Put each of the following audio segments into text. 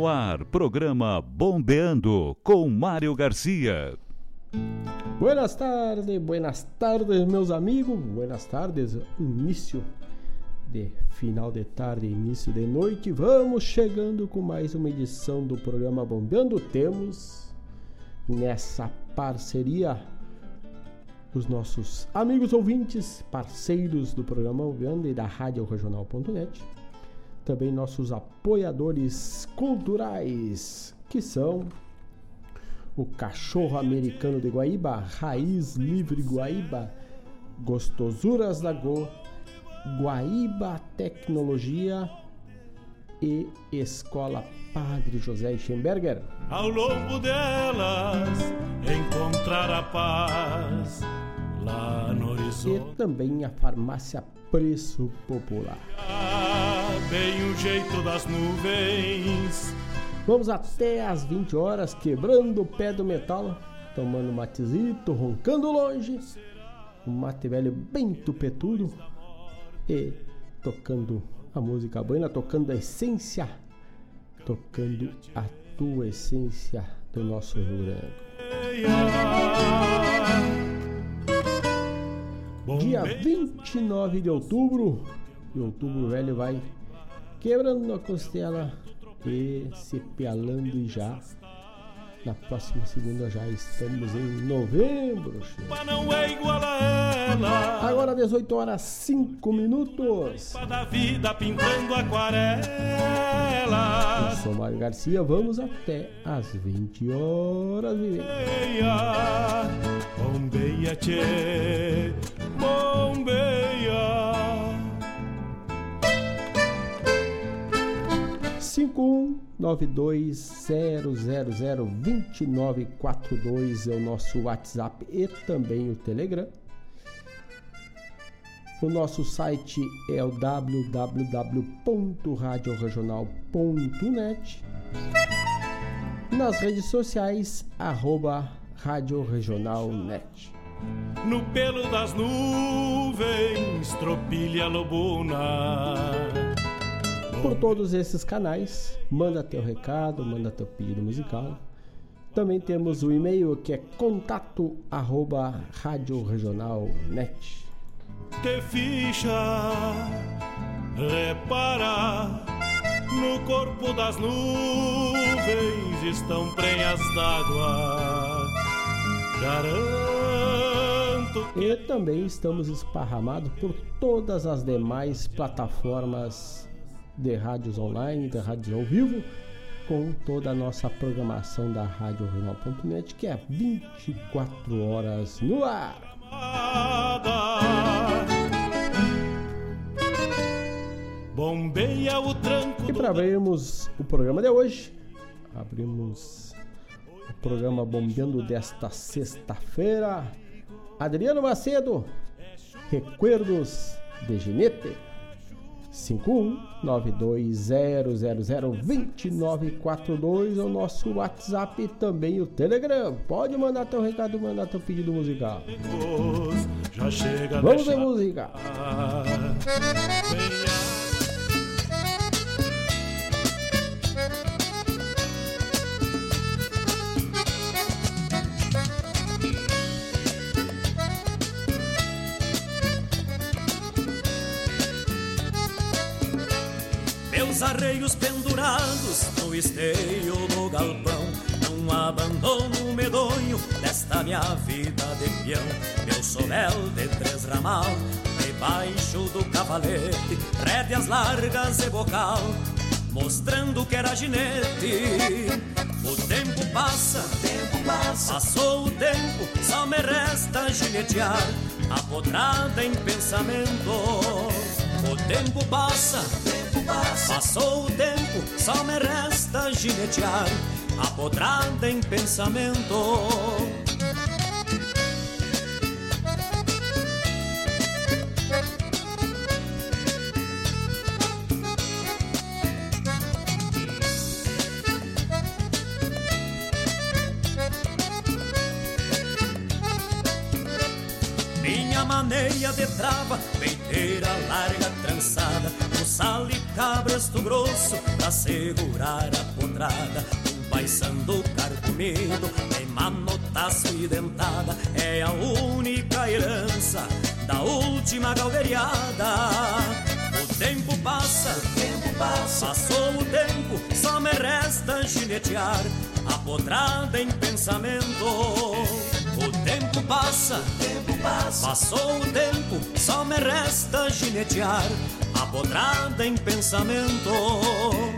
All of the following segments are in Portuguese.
No ar, programa Bombeando com Mário Garcia. Buenas tardes, buenas tardes, meus amigos. Buenas tardes, início de final de tarde, início de noite. Vamos chegando com mais uma edição do programa Bombeando. Temos nessa parceria os nossos amigos ouvintes, parceiros do programa Bombeando e da Rádio Regional.net também nossos apoiadores culturais, que são o Cachorro Americano de Guaíba, Raiz Livre Guaíba, Gostosuras da Go, Guaíba Tecnologia e Escola Padre José Schemberger. Ao longo delas encontrar a paz lá no horizonte. E também a Farmácia Preço Popular. Bem o jeito das nuvens. Vamos até às 20 horas, quebrando o pé do metal, tomando matezito, roncando longe, um mate velho bem tupetudo e tocando a música buena, tocando a essência, tocando a tua essência do nosso Rio Grande. Dia 29 de outubro, e outubro velho vai quebrando a costela e se pialando já Na próxima segunda já estamos em novembro. Não é igual a ela. Agora 18 horas 5 minutos. Da vida pintando aquarela. Eu sou Mário Garcia, vamos até às 20 horas, viver. Bombeia, tchê, bombeia. 51920002942 é o nosso WhatsApp e também o Telegram. O nosso site é o www.radioregional.net. Nas redes sociais, arroba Rádio Regional Net. No pelo das nuvens, tropilha lobuna por todos esses canais. Manda teu recado, manda teu pedido musical. Também temos o e-mail que é contato arroba radioregional.net. Te ficha, repara, no corpo das nuvens estão prenhas d'água. Garanto. E também estamos esparramados por todas as demais plataformas de rádios online, de rádios ao vivo, com toda a nossa programação da Rádio Regional.net, que é 24 horas no ar. Bombeia o tranco. E para abrirmos o programa de hoje, abrimos o programa Bombeando desta sexta-feira. Adriano Macedo, Recuerdos de Ginete. 51920002942 é o nosso WhatsApp e também o Telegram. Pode mandar teu recado, mandar teu pedido musical. Vamos ver música. Meus arreios pendurados no esteio do galpão Não abandono medonho desta minha vida de peão. Meu sovel de três ramal debaixo do cavalete Rédeas largas e bocal mostrando que era ginete. O tempo passa, tempo passa. Passou o tempo, só me resta ginetear Apodrada em pensamento. O tempo passa, tempo passa Passou o tempo, só me resta ginetear Apodrada em pensamento. Minha maneia de trava, peiteira larga segurar a potrada. Um paisando carcomido, em manotaço e dentada, é a única herança da última galdeiriada. O tempo passa, o tempo passa, passou o tempo, só me resta ginetear a potrada em pensamento. O tempo passa, o tempo passa, passou o tempo, só me resta ginetear a potrada em pensamento.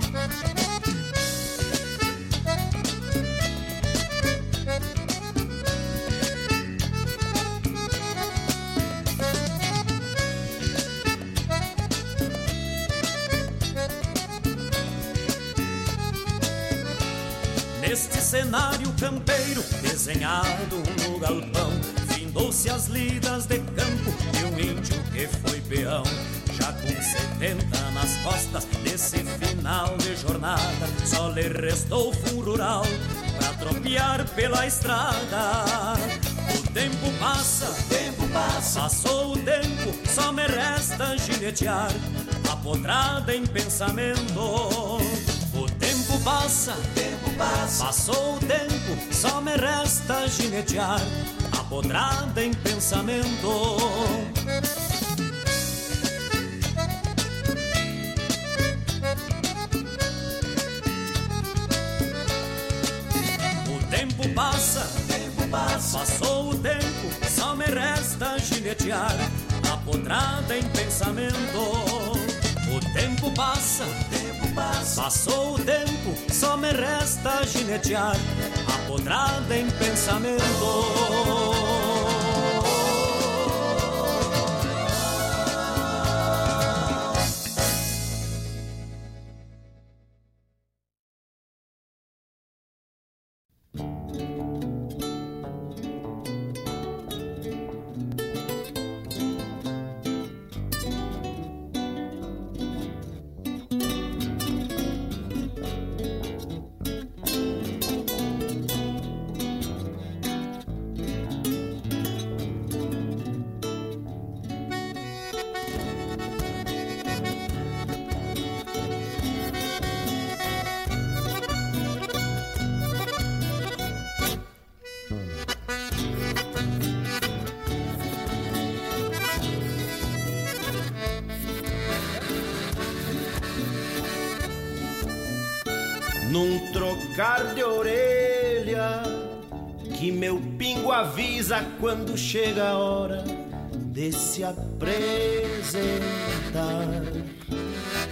Desenhado no galpão, findou-se as lidas de campo de um índio que foi peão. Já com 70 nas costas desse final de jornada, só lhe restou fundo rural pra tropear pela estrada. O tempo passa, o tempo passa, passou o tempo, só me resta ginetear, apodrada em pensamento. O tempo passa, o tempo passou o tempo, só me resta ginetear, apodrada em pensamento. O passa, o tempo passa, passou o tempo, só me resta ginetear, apodrada em pensamento. O tempo passa, o tempo passa, passou o tempo, só me resta ginetear, apodrada em pensamento. Se apresentar.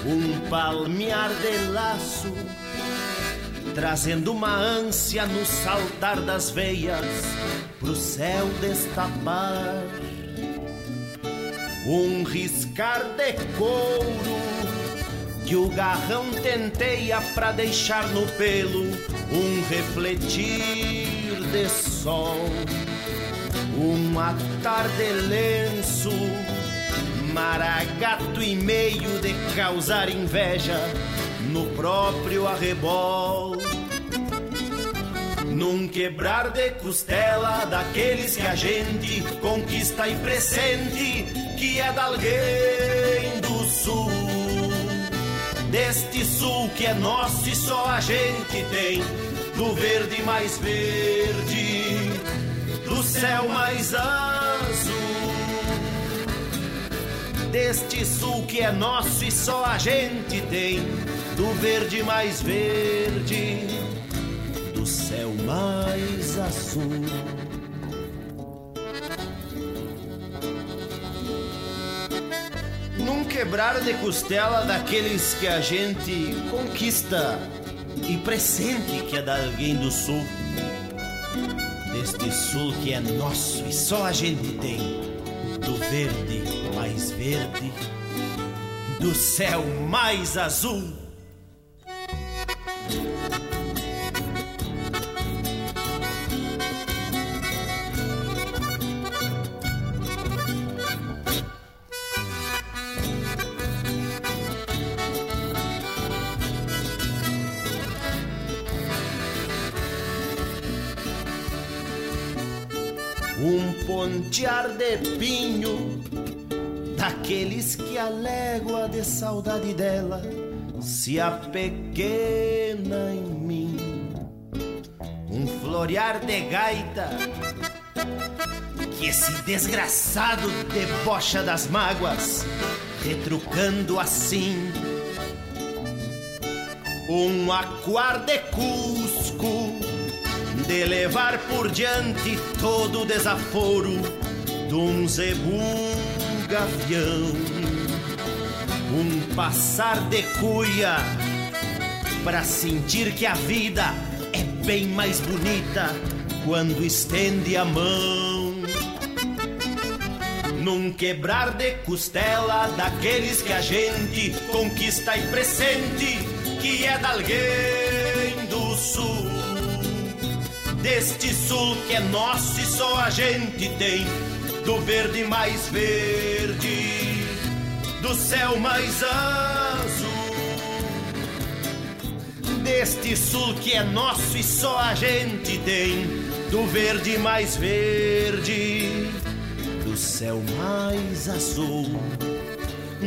Um palmear de laço, trazendo uma ânsia no saltar das veias pro céu destapar. Um riscar de couro que o garrão tenteia pra deixar no pelo um refletir de sol uma tarde lenço, maragato e meio de causar inveja no próprio arrebol. Num quebrar de costela daqueles que a gente conquista e presente, que é da alguém do sul. Deste sul que é nosso e só a gente tem, do verde mais verde céu mais azul. Deste sul que é nosso e só a gente tem, do verde mais verde, do céu mais azul. Num quebrar de costela daqueles que a gente conquista e pressente que é de alguém do sul deste sul que é nosso e só a gente tem, do verde mais verde, do céu mais azul. De pinho daqueles que a légua de saudade dela se apequena em mim. Um florear de gaita que esse desgraçado debocha das mágoas, retrucando assim. Um aquar de cusco de levar por diante todo o desaforo de um zebu gavião. Um passar de cuia para sentir que a vida é bem mais bonita quando estende a mão. Num quebrar de costela daqueles que a gente conquista e presente, que é de alguém do sul deste sul que é nosso e só a gente tem, do verde mais verde, do céu mais azul. Deste sul que é nosso e só a gente tem, do verde mais verde, do céu mais azul.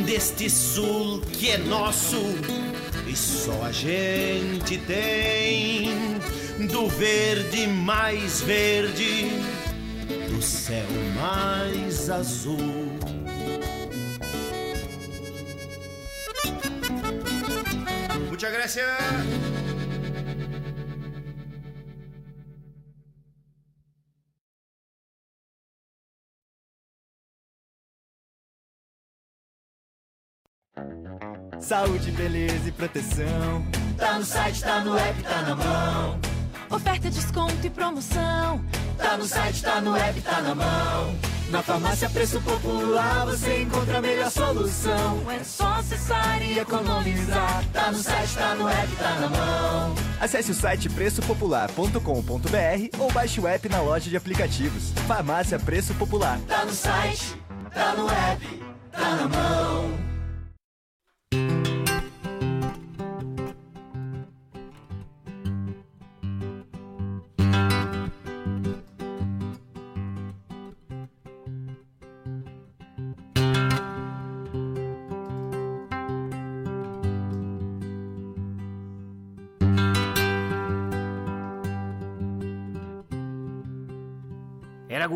Deste sul que é nosso e só a gente tem do verde mais verde, do céu mais azul. Muchas gracias. Saúde, beleza e proteção. Tá no site, tá no app, tá na mão. Oferta, desconto e promoção. Tá no site, tá no app, tá na mão. Na farmácia Preço Popular você encontra a melhor solução. É só acessar e economizar. Tá no site, tá no app, tá na mão. Acesse o site preçopopular.com.br ou baixe o app na loja de aplicativos. Farmácia Preço Popular. Tá no site, tá no app, tá na mão.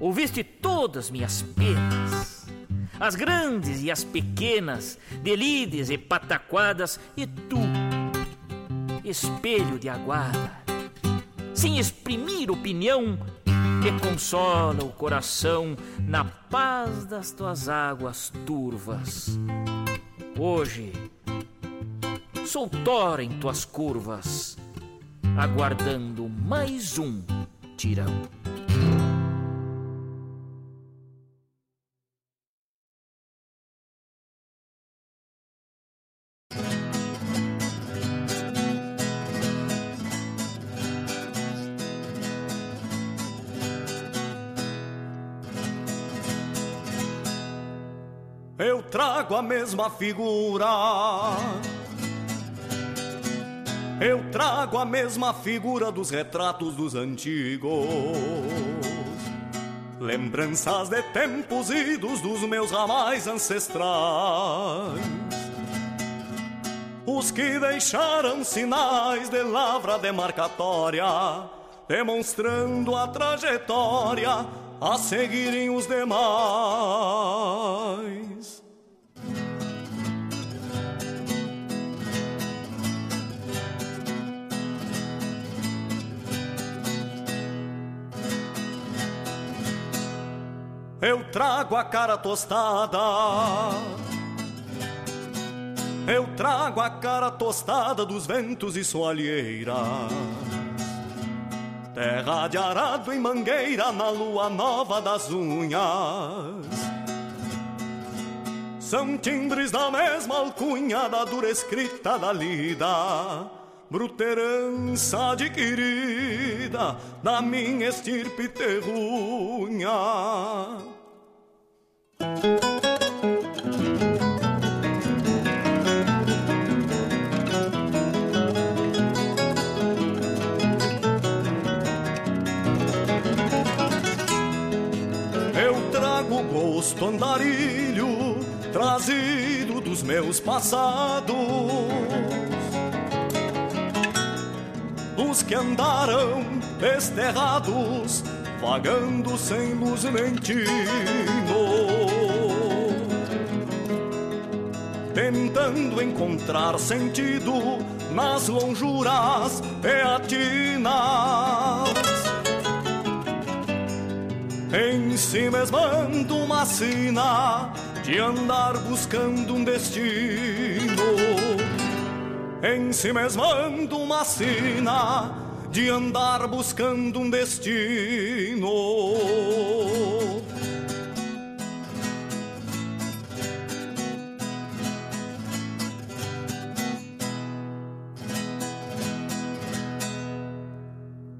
Ouviste todas minhas penas, as grandes e as pequenas, delides e pataquadas, e tu, espelho de aguada, sem exprimir opinião, me consola o coração na paz das tuas águas turvas. Hoje, sou tora em tuas curvas, aguardando mais um tirão. Trago a mesma figura. Eu trago a mesma figura dos retratos dos antigos. Lembranças de tempos idos dos meus ramais ancestrais. Os que deixaram sinais de lavra demarcatória, demonstrando a trajetória a seguirem os demais. eu trago a cara tostada. Eu trago a cara tostada dos ventos e soalheiras. Terra de arado em mangueira na lua nova das unhas. São timbres da mesma alcunha da dura escrita da lida, bruta herança adquirida da minha estirpe terrunha. Andarilho trazido dos meus passados. Os que andaram desterrados, vagando sem luz tino. Tentando encontrar sentido nas lonjuras peatinas em si mesmando uma sina de andar buscando um destino. Em si mesmando uma sina de andar buscando um destino.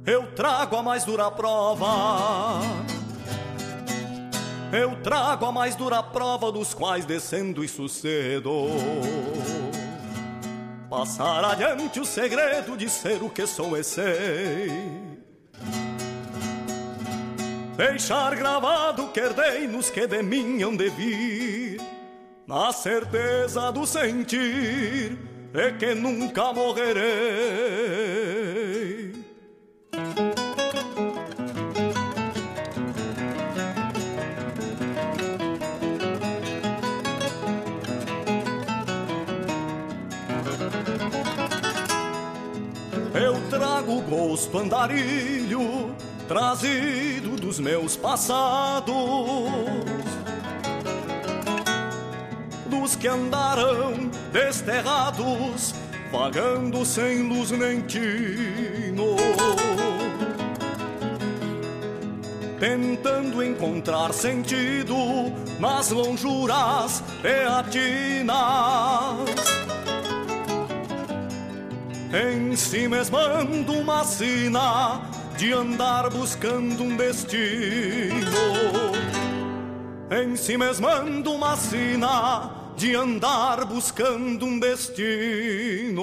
Eu trago a mais dura prova eu trago a mais dura prova dos quais descendo e sucedo. Passar adiante o segredo de ser o que sou e sei. Deixar gravado que herdei nos que de mim hão de vir, na certeza do sentir é que nunca morrerei. Trago gosto andarilho trazido dos meus passados, dos que andaram desterrados, vagando sem luz nem tino, tentando encontrar sentido nas lonjuras peatinas em si mesmando uma sina de andar buscando um destino. Em si mesmando uma sina de andar buscando um destino.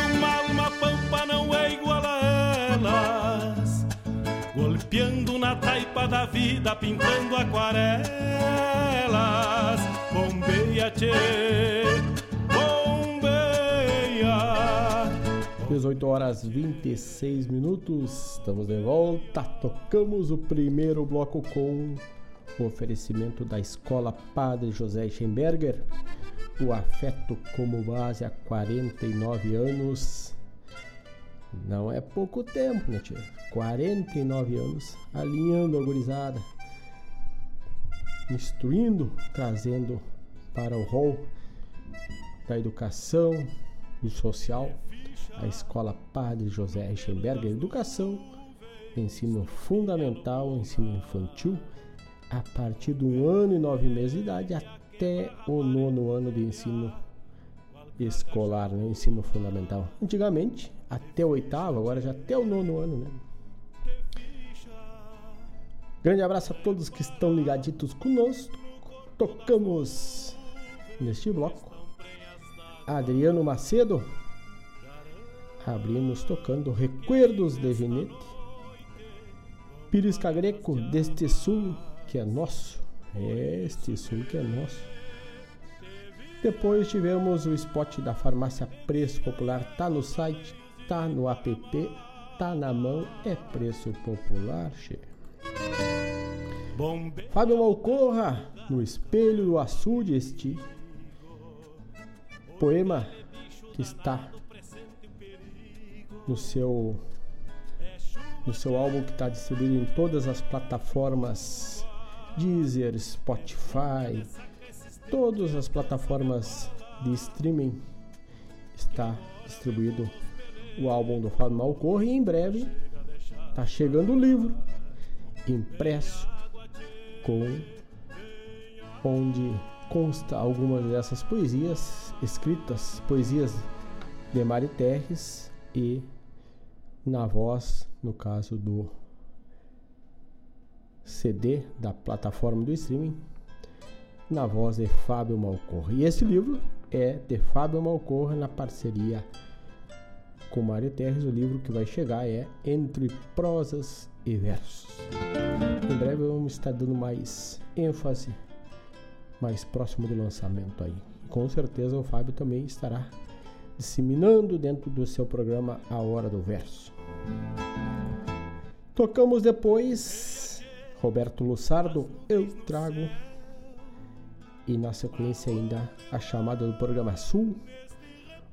pampa não é igual a elas? Golpeando na taipa da vida, pintando aquarelas. Bombeia, tchê, 18 horas 26 minutos, estamos de volta. Tocamos o primeiro bloco com o oferecimento da Escola Padre José Schemberger. O afeto como base há 49 anos. Não é pouco tempo, né, tio? 49 anos alinhando a gurizada, instruindo, trazendo para o rol da educação, do social a Escola Padre José Reichenberger Educação, ensino fundamental, ensino infantil, a partir do ano e nove meses de idade até o nono ano de ensino escolar, né? ensino fundamental. Antigamente, até o oitavo, agora já até o nono ano, né? Grande abraço a todos que estão ligaditos conosco. Tocamos neste bloco. Adriano Macedo, abrimos tocando Recuerdos de Vinete, Pirisca Greco, deste sul que é nosso, este sul que é nosso. Depois tivemos o spot da farmácia Preço Popular, tá no site, tá no app, tá na mão, é preço popular, che. Fábio Malcorra, no espelho do açude, este poema que está no seu no seu álbum que está distribuído em todas as plataformas Deezer, Spotify, todas as plataformas de streaming está distribuído o álbum do Fábio Malcorre e em breve está chegando o livro impresso com onde consta algumas dessas poesias escritas, poesias de Mário Terres e na voz, no caso do CD da plataforma do streaming, na voz de Fábio Malcorra. E esse livro é de Fábio Malcorra na parceria com Mário Terres. O livro que vai chegar é Entre Prosas e Versos. Em breve vamos estar dando mais ênfase, mais próximo do lançamento aí. Com certeza o Fábio também estará disseminando dentro do seu programa A Hora do Verso. Tocamos depois Roberto Lussardo, Eu Trago, e na sequência ainda a chamada do programa Sul,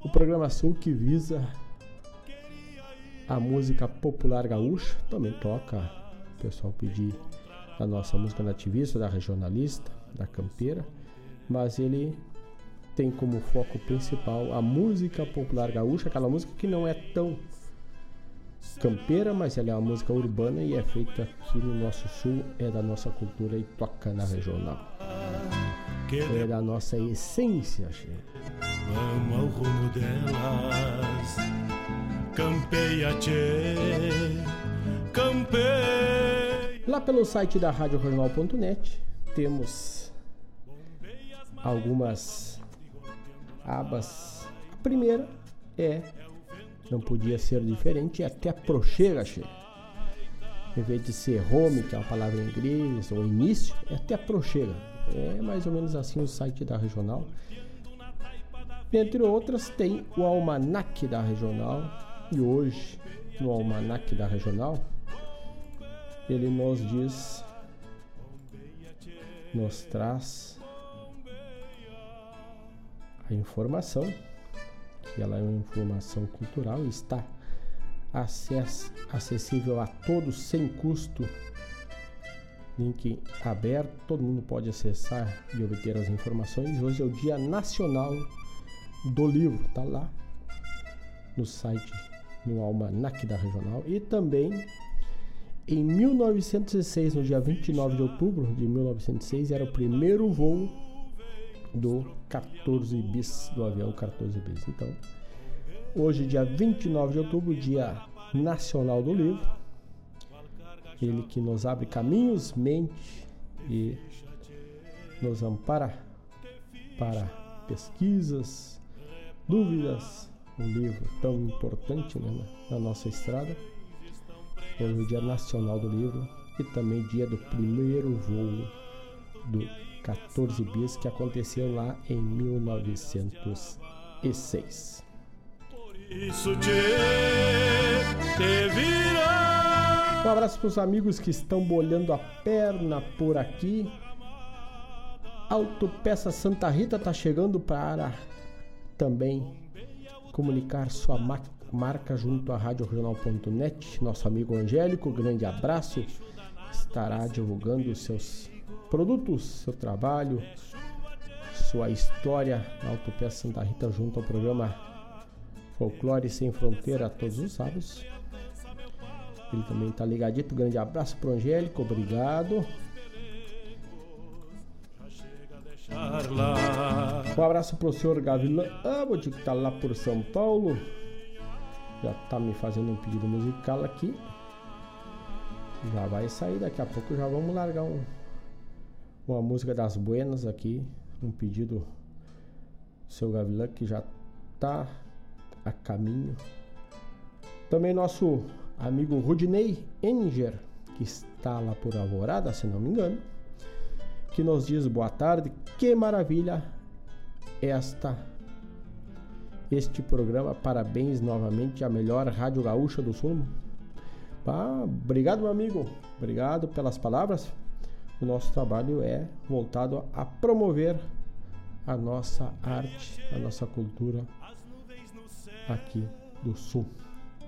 o programa Sul que visa a música popular gaúcha, também toca, o pessoal pedir a nossa música nativista, da regionalista, da campeira, mas ele tem como foco principal a música popular gaúcha, aquela música que não é tão campeira, mas ela é uma música urbana e é feita aqui no nosso sul, é da nossa cultura e toca na regional. É da nossa essência, che. Vamos ao rumo delas, campeia, tchê, campeia. Lá pelo site da radioregional.net temos algumas abas. A primeira é, não podia ser diferente, é até a prochega, che. Em vez de ser home, que é uma palavra em inglês, ou início, é até a prochega. É mais ou menos assim o site da regional. Entre outras, tem o almanac da regional. E hoje, no almanac da regional, ele nos diz, nos traz a informação, que ela é uma informação cultural e está acess acessível a todos sem custo link aberto, todo mundo pode acessar e obter as informações. Hoje é o Dia Nacional do Livro, tá lá no site, no almanac da regional. E também em 1906, no dia 29 de outubro de 1906, era o primeiro voo do 14 bis, do avião 14 bis. Então, hoje, dia 29 de outubro, dia nacional do livro. Ele que nos abre caminhos, mente e nos ampara para pesquisas, dúvidas, um livro tão importante né, na nossa estrada. Hoje é o Dia Nacional do Livro e também dia do primeiro voo do 14 bis que aconteceu lá em 1906. Isso te, te um abraço para os amigos que estão bolhando a perna por aqui. Autopeça Santa Rita está chegando para também comunicar sua marca junto à RádioRegional.net. Nosso amigo Angélico, grande abraço, estará divulgando seus produtos, seu trabalho, sua história na Autopeça Santa Rita junto ao programa Folclore Sem Fronteira todos os sábados. Ele também está ligadito. Grande abraço pro Angélico, obrigado. Um abraço pro senhor Gavilã Abbott, que está lá por São Paulo. Já está me fazendo um pedido musical aqui. Já vai sair daqui a pouco. Já vamos largar um, uma música das Buenas aqui. Um pedido do seu Gavilã que já está a caminho. Também nosso amigo Rudney Enger, que está lá por Alvorada, se não me engano, que nos diz boa tarde, que maravilha esta este programa. Parabéns novamente à melhor Rádio Gaúcha do Sul. Ah, obrigado, meu amigo. Obrigado pelas palavras. O nosso trabalho é voltado a promover a nossa arte, a nossa cultura aqui do Sul,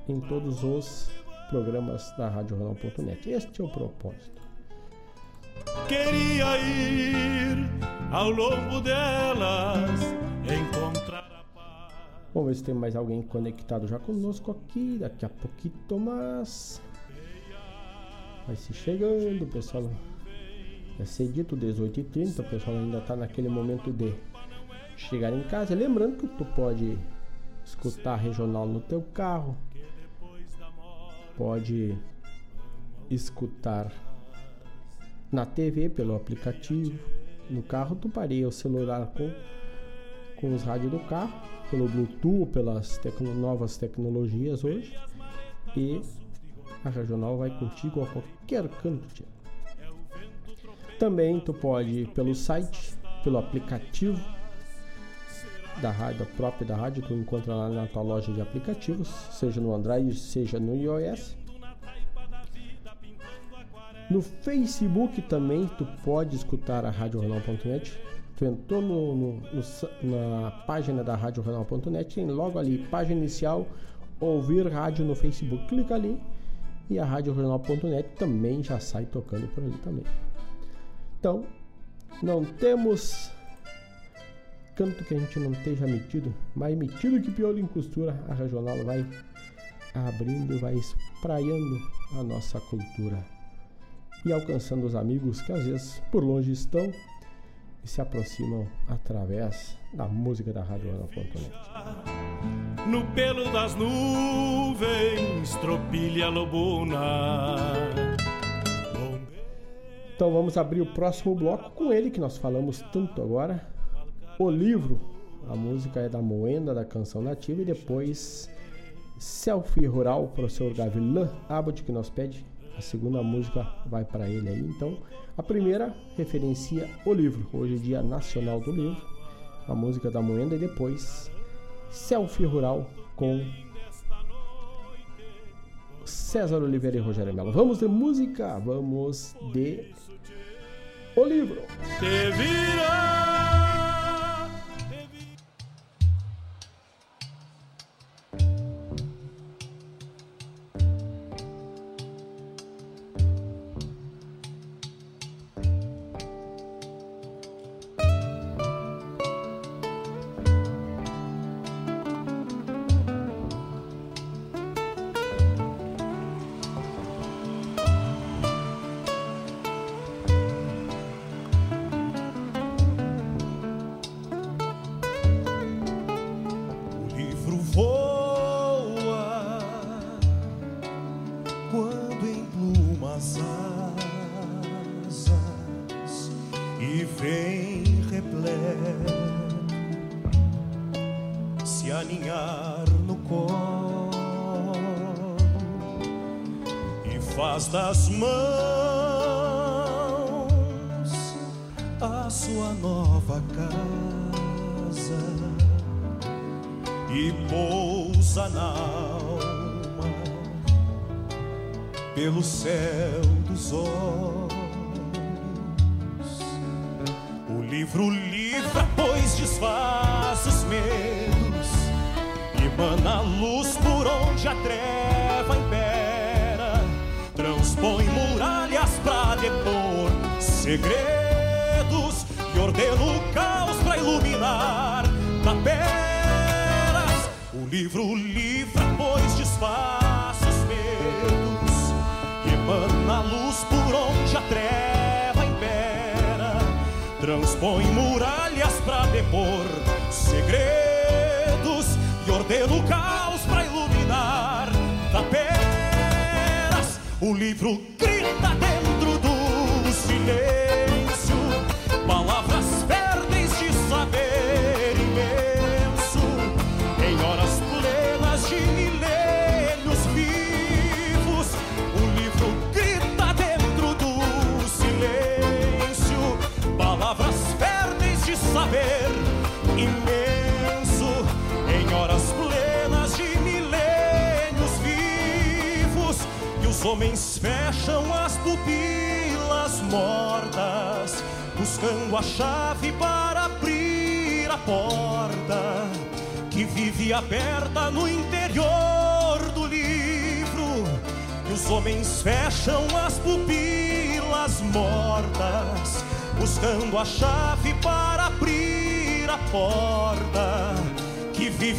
em todos os programas da Rádio Jornal.net. Este é o propósito. Queria ir ao longo delas encontrar a paz. Vamos ver se tem mais alguém conectado já conosco aqui. Daqui a pouquinho, mas vai se chegando, pessoal. É cedito, 18h30, o pessoal ainda está naquele momento de chegar em casa. Lembrando que tu pode escutar regional no teu carro, pode escutar na TV pelo aplicativo. No carro tu pareia o celular com, com os rádios do carro, pelo Bluetooth, pelas tecno, novas tecnologias hoje. E a regional vai contigo a qualquer canto. Também tu pode ir pelo site, pelo aplicativo da rádio, própria da rádio, tu encontra lá na tua loja de aplicativos, seja no Android, seja no iOS. No Facebook também tu pode escutar a RádioRenal.net. Tu entrou no, no, no, na página da RádioRenal.net, tem logo ali, página inicial, ouvir rádio no Facebook. Clica ali e a RádioRegional.net também já sai tocando por ali também. Então, não temos canto que a gente não esteja metido, mais metido que piolho em costura, a regional vai abrindo, vai espraiando a nossa cultura e alcançando os amigos que às vezes por longe estão e se aproximam através da música da Rádio Ana.net. No pelo das nuvens, tropilha lobuna. Então vamos abrir o próximo bloco com ele que nós falamos tanto agora, o livro. A música é da Moenda, da canção nativa, e depois Selfie Rural, professor Gavilã Abbott, que nos pede. A segunda música vai para ele aí. Então, a primeira referencia o livro. Hoje é dia nacional do livro. A música da Moenda, e depois Selfie Rural com César Oliveira e Rogério Melo. Vamos de música, vamos de o livro. Te vira.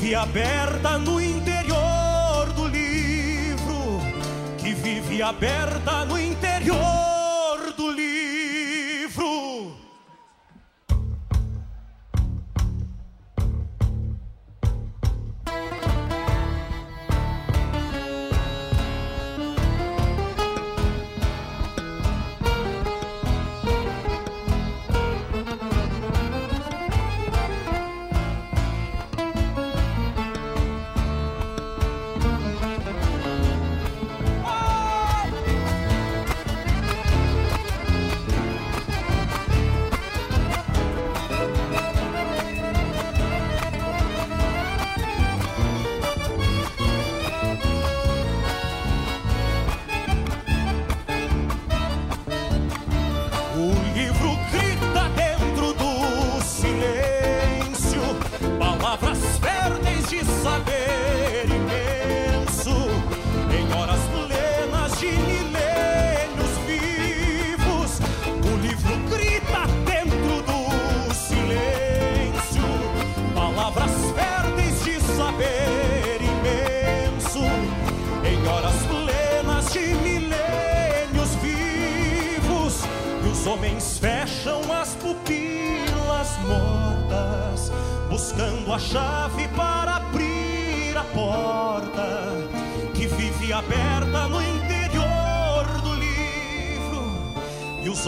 vive aberta no interior do livro, que vive aberta no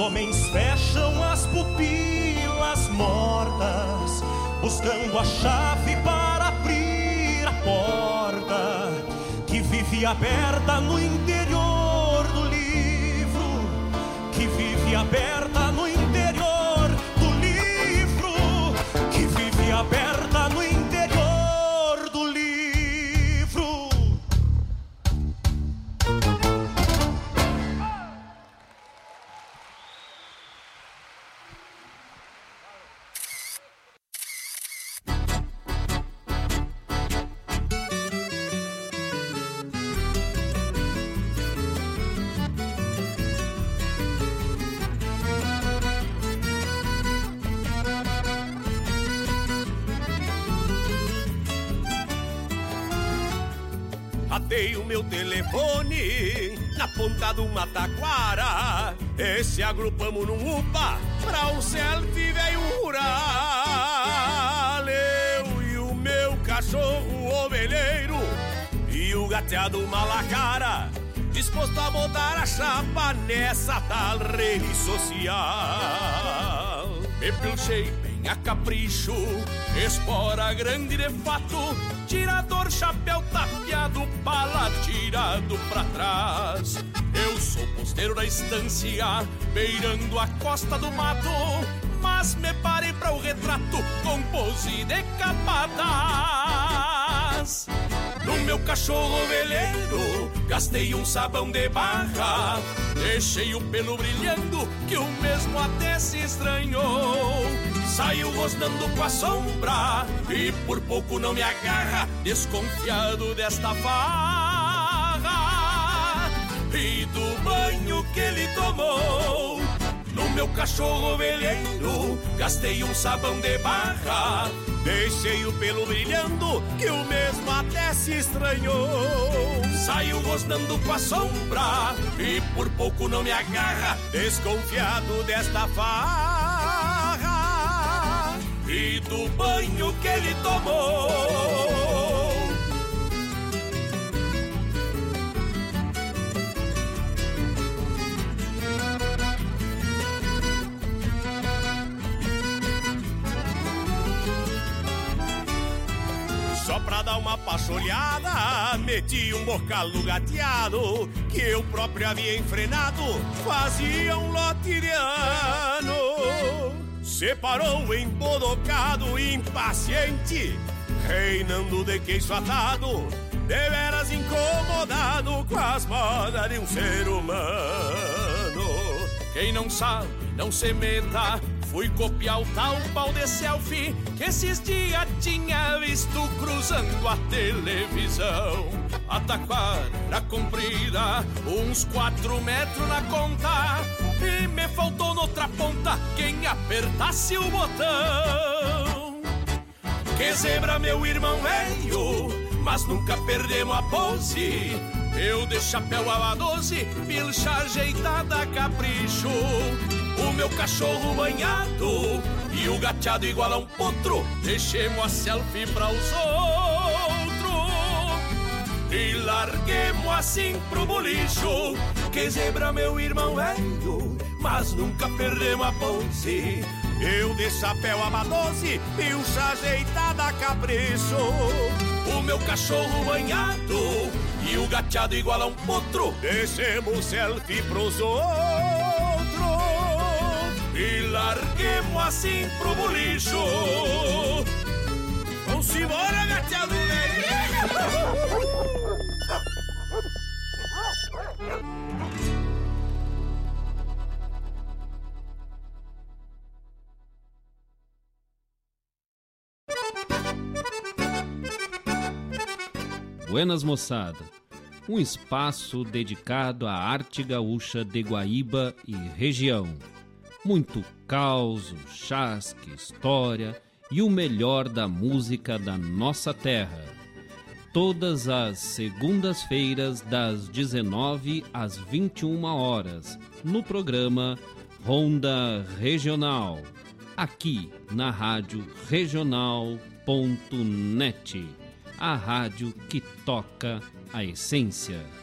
homens fecham as pupilas mortas, buscando a chave para abrir a porta que vive aberta no interior do Mataquara. E se agrupamos num UPA pra um selfie veio rural. Eu e o meu cachorro ovelheiro e o gateado malacara. Disposto a botar a chapa nessa tal rede social. Me pilchei bem a capricho, espora grande de fato, tirador, chapéu tapeado, pala tirado pra trás. Sou posteiro da estância, beirando a costa do mato, mas me parei para o retrato com pose de. No meu cachorro veleiro, gastei um sabão de barra. Deixei o pelo brilhando, que o mesmo até se estranhou. Saiu rosnando com a sombra, e por pouco não me agarra, desconfiado desta farra. E do banho que ele tomou. No meu cachorro veleiro, gastei um sabão de barra. Deixei o pelo brilhando, que o mesmo até se estranhou. Saiu rosnando com a sombra, e por pouco não me agarra, desconfiado desta farra. E do banho que ele tomou. Só pra dar uma pacholhada, meti um bocalo gateado que eu próprio havia enfrenado, fazia um lote de ano. Separou embodocado, impaciente, reinando de queixo atado, deveras incomodado com as modas de um ser humano. Quem não sabe, não se meta, Fui copiar o tal pau de selfie que esses dias tinha visto cruzando a televisão. A taquara comprida, uns quatro metros na conta, e me faltou noutra ponta quem apertasse o botão. Que zebra, meu irmão veio, mas nunca perdemos a pose. Eu de chapéu a 12, pilcha ajeitada capricho. O meu cachorro banhado e o gateado igual a um potro. Deixemos a selfie para os outros e larguemos assim pro bolicho. Que zebra, meu irmão velho, mas nunca perdemos a pose. Eu de chapéu a 12, pilcha ajeitada a capricho. O meu cachorro banhado e o gateado igual a um potro. Deixemos selfie pros outros e larguemos assim pro bolicho. Vamos embora, gateado Buenas moçada, um espaço dedicado à arte gaúcha de Guaíba e região muito caos, chasque, história e o melhor da música da nossa terra. Todas as segundas-feiras, das 19 às 21 horas, no programa Ronda Regional, aqui na Rádio Regional.net, a rádio que toca a essência.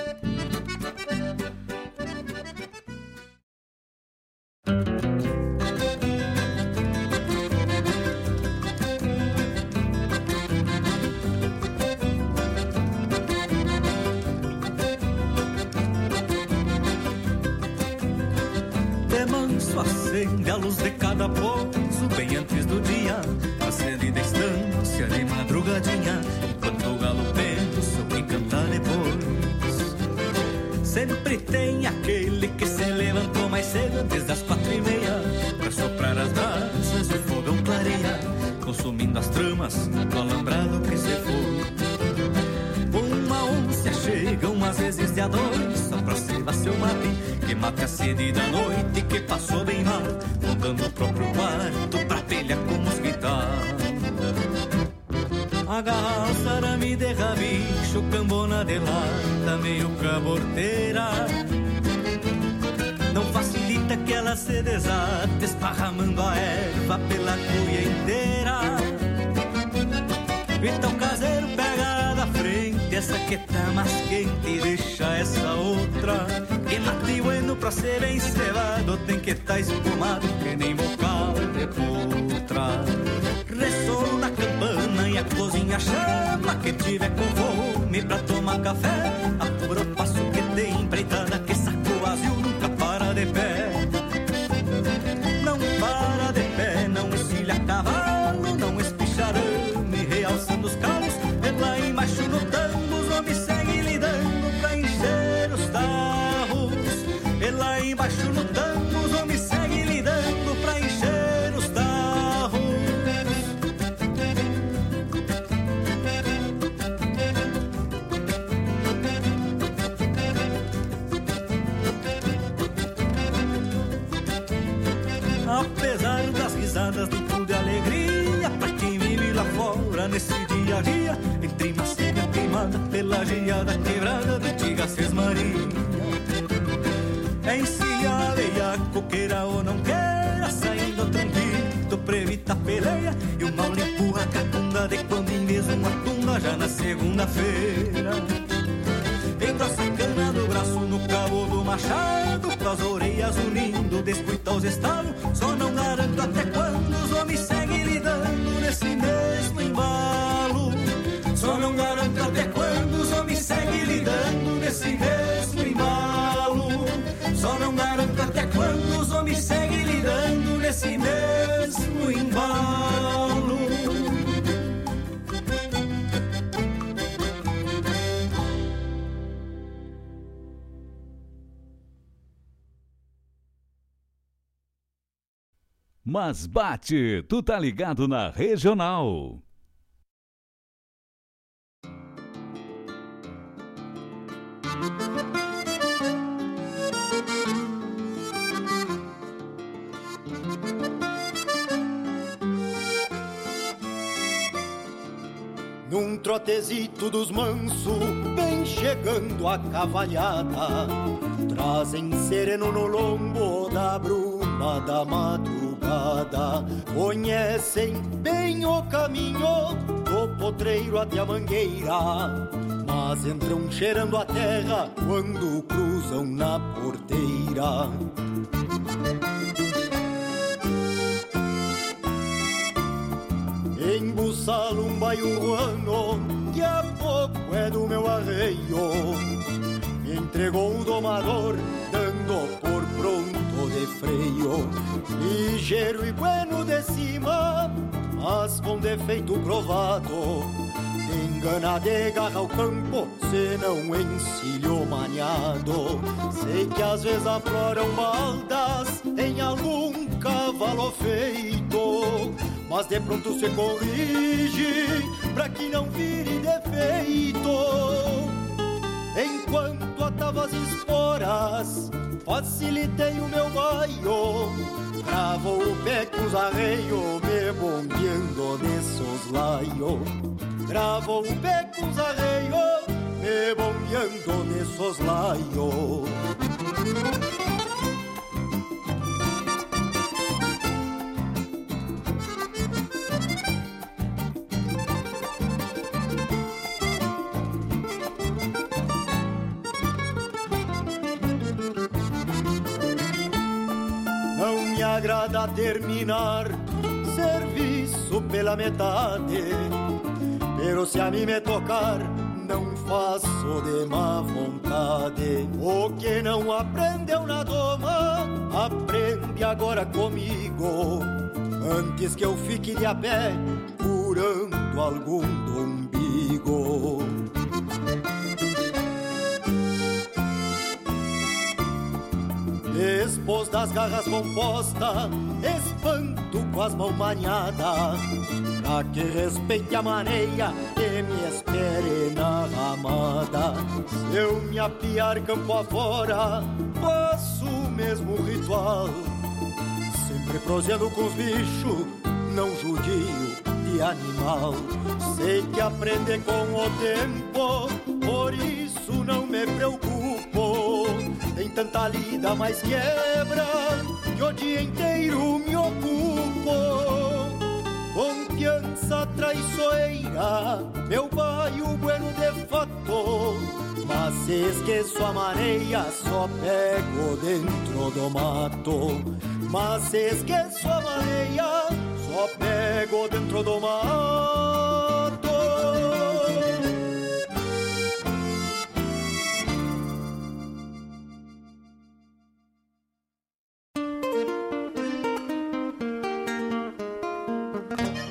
Pouso Bem antes do dia. Acende da estância de madrugadinha Enquanto o galo pensa quem cantar depois. Sempre tem aquele que se levantou mais cedo Desde as quatro e meia Pra soprar as brasas e o fogão clareia Consumindo as tramas do alambrado que se for uma onça chegam às vezes de a dois Só pra seu mate Que mate a sede da noite Que passou bem mal Montando o próprio quarto Pra telha com mosquital Agarra sarame de rabicho Cambona de lata Meio caborteira Não facilita que ela se desate Esparramando a erva Pela cuia inteira. Então caseiro pega da frente quente, essa que tá mais quente, deixa essa outra. Que mate bueno pra ser bem cevado, tem que tá espumado, que nem bocal de putra. Ressoa na campana e a cozinha chama, que tiver com fome pra tomar café, apura o passo que tem empreitada, que saco vazio nunca para de pé. Nesse dia a dia. Entre macega queimada pela geada quebrada de antiga Maria É encilhada e a coqueira ou não queira Saindo tranquilo pra evitar peleia. E o mal empurra a cacunda de quando em vez uma tunda Já na segunda-feira. Engrossa a cana do braço no cabo do machado Com as orelhas unindo, descuita os estalos. Só não garanto até quando os homens seguem lidando Nesse mesmo até quando os homens seguem lidando Nesse mesmo embalo Só não garanto até quando os homens seguem lidando Nesse mesmo embalo Mas bate, tu tá ligado na regional. Num trotezito dos manso, vem chegando a cavalhada. Trazem sereno no lombo da bruma da madrugada. Conhecem bem o caminho do potreiro até a mangueira. Mas entram cheirando a terra quando cruzam na porteira. Embuçalo um baiuano que a pouco é do meu arreio. Entregou o domador dando por pronto de freio. Ligeiro e bueno de cima, mas com defeito provado. Engana de garra ao campo, se não encilho maniado. Sei que às vezes afloram baldas em algum cavalo feito mas de pronto se corrige pra que não vire defeito. Enquanto atava as esporas, facilitei o meu baio. Cravo o pé com os arreios, me bombeando de soslaio. Cravo o pé com os arreios, me bombeando de soslaio. Agrada terminar serviço pela metade. Pero se a mim me tocar, não faço de má vontade. O que não aprendeu na doma, aprende agora comigo. Antes que eu fique de a pé, curando algum do umbigo. Expôs das garras composta, espanto com as mãos maniadas. Pra que respeite a maneira e me espere na ramada. Se eu me apiar campo afora, faço o mesmo ritual. Sempre prosendo com os bichos, não judio de animal. Sei que aprender com o tempo, por isso não me preocupo. Tem tanta lida, mais quebra, que o dia inteiro me ocupo. Confiança traiçoeira, meu baio bueno de foto, mas esqueço a mareia, só pego dentro do mato. Mas esqueço a mareia, só pego dentro do mato.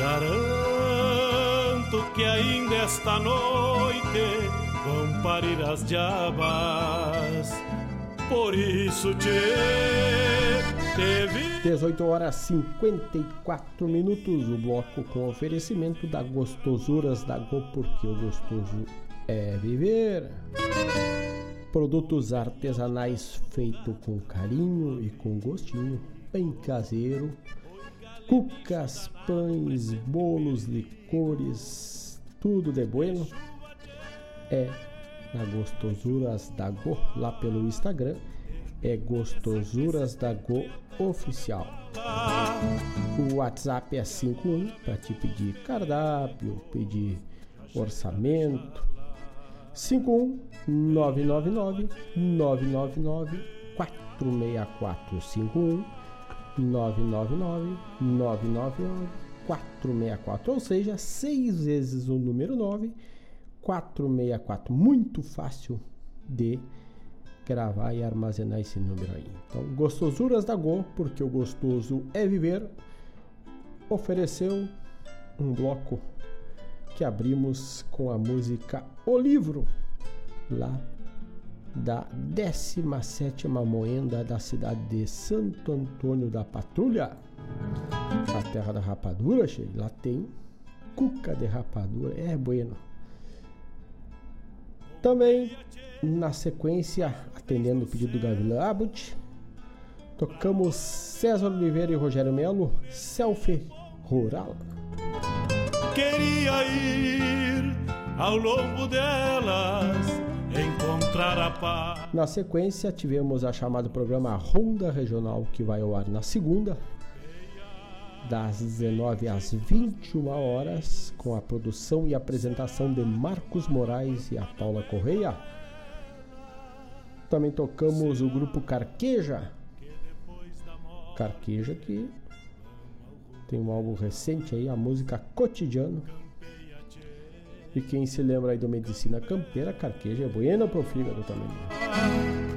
Garanto que ainda esta noite vão parir as diabas. Por isso te teve 18 horas 54 minutos. O bloco com oferecimento da Gostosuras da Go, porque o gostoso é viver. Produtos artesanais feitos com carinho e com gostinho, bem caseiro. Cucas, pães, bolos, licores, tudo de bueno. É na Gostosuras da Go, lá pelo Instagram. É Gostosuras da Go Oficial. O WhatsApp é 51 para te pedir cardápio, pedir orçamento. 51 999 999 464 51 999 999 464, ou seja, 6 vezes o número 9, 464. Muito fácil de gravar e armazenar esse número aí. Então, Gostosuras da Go, porque o gostoso é viver, ofereceu um bloco que abrimos com a música O Livro, lá da 17 Moenda da cidade de Santo Antônio da Patrulha, a terra da rapadura, cheio. lá tem cuca de rapadura, é bueno. Também, na sequência, atendendo o pedido do Gavilã Abut, tocamos César Oliveira e Rogério Melo, Selfie Rural. Queria ir ao longo delas encontrar a paz. Na sequência, tivemos a chamada programa Ronda Regional, que vai ao ar na segunda, das 19 às 21 horas, com a produção e apresentação de Marcos Moraes e a Paula Correia. Também tocamos o grupo Carqueja. Carqueja que tem um álbum recente aí, a música Cotidiano. E quem se lembra aí do Medicina Campeira, carqueja é buena pro fígado também.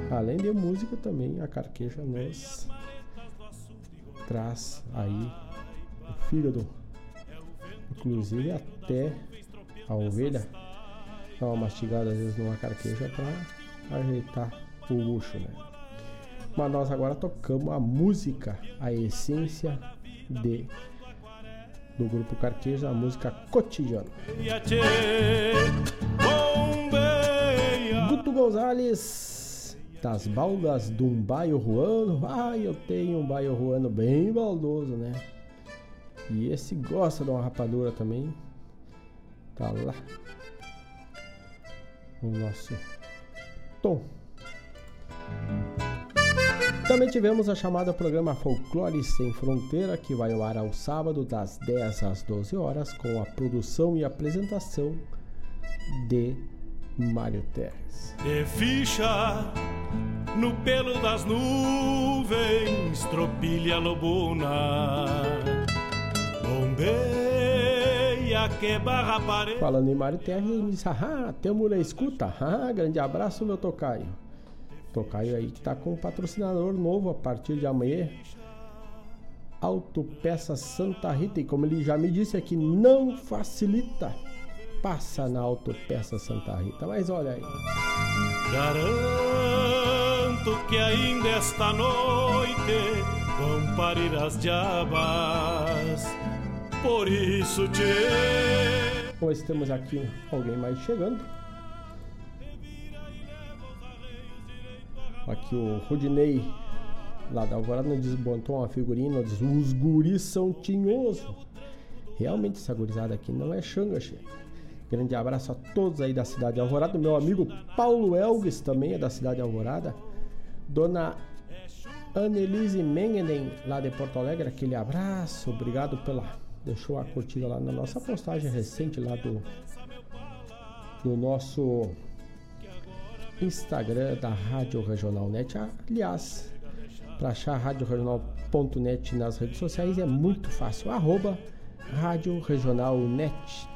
Além de música também, a carqueja nos traz aí o fígado. Inclusive até a ovelha dá uma mastigada às vezes numa carqueja para ajeitar o luxo, né? Mas nós agora tocamos a música, a essência de do grupo Carqueja, a música Cotidiano. Guto Gonzalez, das baldas de um baio ruano. Ah, eu tenho um baio ruano bem baldoso, né? E esse gosta de uma rapadura também. Tá lá. O nosso Tom. Também tivemos a chamada programa Folclore Sem Fronteira, que vai ao ar ao sábado, das 10 às 12 horas, com a produção e apresentação de Mário Terres. De ficha no pelo das nuvens, tropilha lobuna, bombeia que barra parede. Falando em Mário Terres, ele disse: Ah, temos na escuta. Ah, grande abraço, meu tocaio. Tocaio aí que tá com um patrocinador novo a partir de amanhã. Autopeça Santa Rita. E como ele já me disse aqui, não facilita. Passa na Autopeça Santa Rita. Mas olha aí. Garanto que ainda esta noite vão parir as diabas. Por isso te. Pois temos aqui alguém mais chegando. Aqui o Rudinei, lá da Alvorada, desmontou uma figurinha, diz, os guris são tinhosos. Realmente essa gurizada aqui não é xanga. Grande abraço a todos aí da cidade de Alvorada. Meu amigo Paulo Elgues também é da cidade de Alvorada. Dona Annelise Mengenen, lá de Porto Alegre, aquele abraço. Obrigado pela... Deixou a curtida lá na nossa postagem recente lá do... Do nosso Instagram da Rádio Regional Net. Aliás, para achar radioregional.net nas redes sociais é muito fácil. Arroba Rádio Regional Net.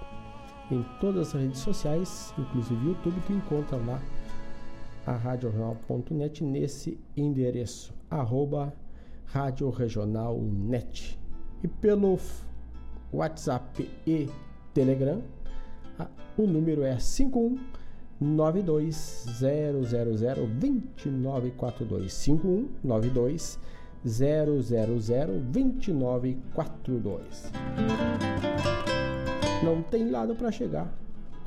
Em todas as redes sociais, inclusive YouTube, tu encontra lá a radioregional.net nesse endereço. Arroba Rádio Regional Net. E pelo WhatsApp e Telegram, o número é 51 920002942 51 92 2942 Não tem lado para chegar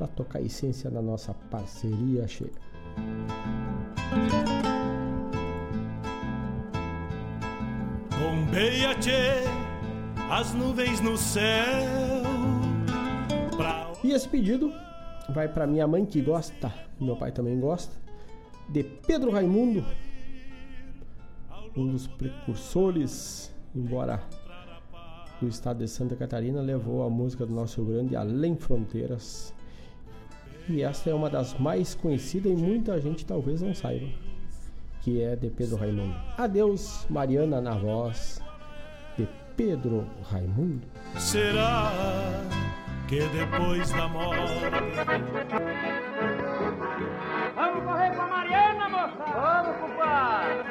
para tocar a essência da nossa parceria chega. Bombeia tchê, as nuvens no céu. Pra... E esse pedido vai para minha mãe que gosta, meu pai também gosta, de Pedro Raimundo, um dos precursores, embora do estado de Santa Catarina, levou a música do nosso Grande além fronteiras. E esta é uma das mais conhecidas e muita gente talvez não saiba, que é de Pedro Raimundo. Adeus, Mariana na voz de Pedro Raimundo. Será que depois da morte. Vamos correr com a Mariana, moça! Vamos, compadre!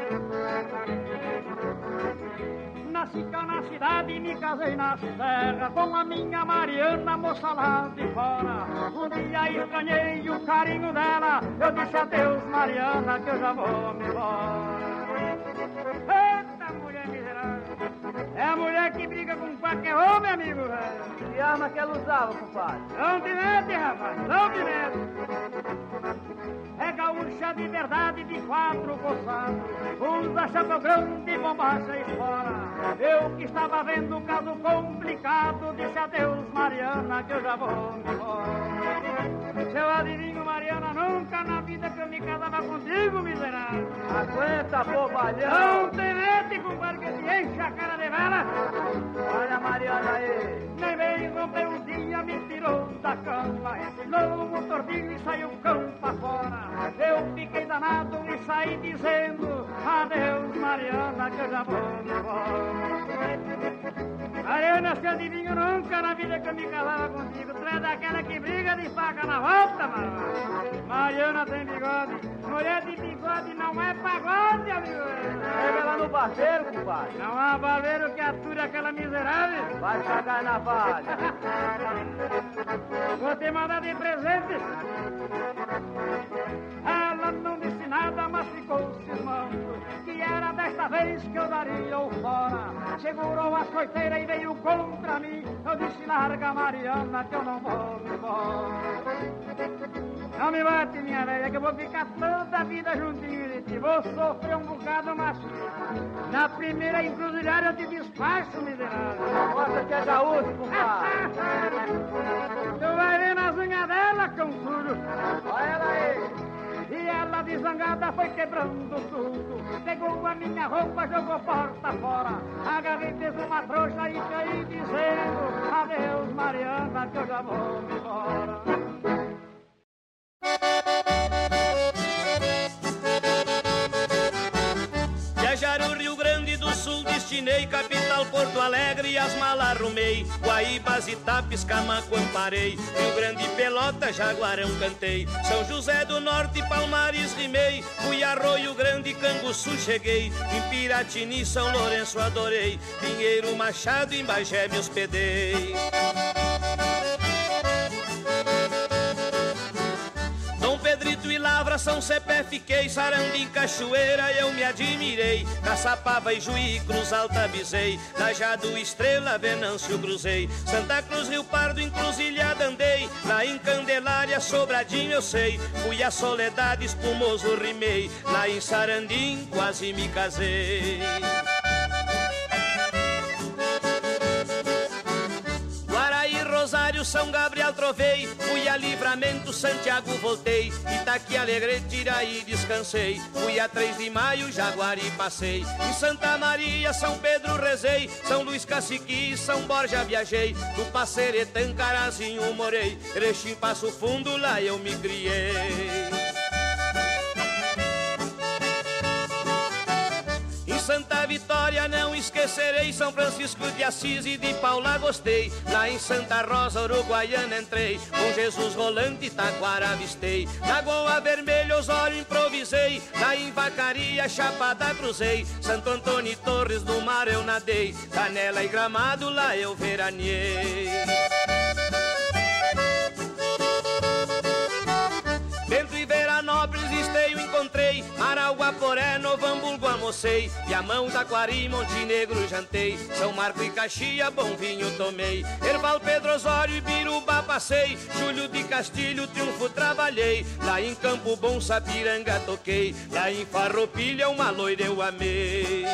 Nasci cá na cidade e me casei na serra com a minha Mariana, moça lá de fora. Um dia estranhei o carinho dela, eu disse adeus, Mariana, que eu já vou me embora. Miserável! É a mulher que briga com qualquer homem, amigo. Que arma que ela usava, compadre? Não te mete, rapaz, não te mete. É gaúcha de verdade, de quatro coçados. Usa chapéu grande, bombacha e fora. Eu que estava vendo um caso complicado, disse adeus, Mariana, que eu já vou embora. Seu adivinho, nunca na vida que eu me casava contigo, miserável. Aguenta, bobalhão. Não te mete, compadre, que te enche a cara de vela. Olha Mariana aí. Nem bem rompeu um dia, me tirou da cama. Ensinou o tordilho e saiu o cão pra fora. Eu fiquei danado e saí dizendo Adeus, Mariana, que eu já vou me embora. Mariana, se adivinho nunca na vida que eu me casava contigo. Tu é daquela que briga de faca na volta, mano. Mariana tem bigode. Mulher de bigode não é pagode, amigo. Pega lá no barbeiro, compadre. Não há barbeiro que ature aquela miserável. Vai pagar na vale. Vou te mandar de presente. Ela não vez que eu daria o fora. Segurou a coiteiras e veio contra mim. Eu disse, larga Mariana, que eu não vou me embora. Não me bate, minha velha, que eu vou ficar toda a vida juntinho de ti. Vou sofrer um bocado, mas na primeira encruzilhada eu te despacho, miserável Mostra que é gaúcho, compadre. Tu vai ver nas unhas dela, cão sujo. Olha ela aí ela desangada foi quebrando tudo Pegou a minha roupa, jogou porta fora. Agarrei, fez uma trouxa e caí dizendo Adeus Mariana, que eu já vou embora Destinei capital Porto Alegre e as malas arrumei. Guaíbas, Itapes, Camaco amparei. Rio Grande, Pelota, Jaguarão cantei. São José do Norte, Palmares rimei. Fui Arroio Grande, Canguçu cheguei. Em Piratini, São Lourenço adorei. Pinheiro, Machado, em Bagé me hospedei. São Cepé fiquei, Sarandi, Cachoeira eu me admirei, Caçapava e Juí, Cruz Alta visei, Lajado, Estrela, Venâncio cruzei, Santa Cruz, Rio Pardo, Encruzilhada andei, lá em Candelária, Sobradinho eu sei, fui a Soledade, Espumoso rimei, lá em Sarandim quase me casei. Rosário, São Gabriel trovei, fui a Livramento, Santiago voltei, Itaqui Alegre, Tiraí descansei, fui a 3 de Maio, Jaguari passei, em Santa Maria, São Pedro rezei, São Luís Caciqui, São Borja viajei, do Passeretã, Carazinho morei, Erechim Passo Fundo, lá eu me criei. Santa Vitória não esquecerei São Francisco de Assis e de Paula gostei. Lá em Santa Rosa, Uruguaiana entrei Com Jesus Rolante, Taquara avistei. Na Goa Vermelha, Osório improvisei Lá em Vacaria, Chapada cruzei. Santo Antônio e Torres do Mar eu nadei Canela e Gramado, lá eu veraneei Almocei Viamão, Taquari, Montenegro jantei. São Marco e Caxia, bom vinho tomei. Erval, Pedro Osório e Biruba passei. Júlio de Castilho, Triunfo trabalhei. Lá em Campo Bom, Sapiranga toquei. Lá em Farroupilha, uma loira eu amei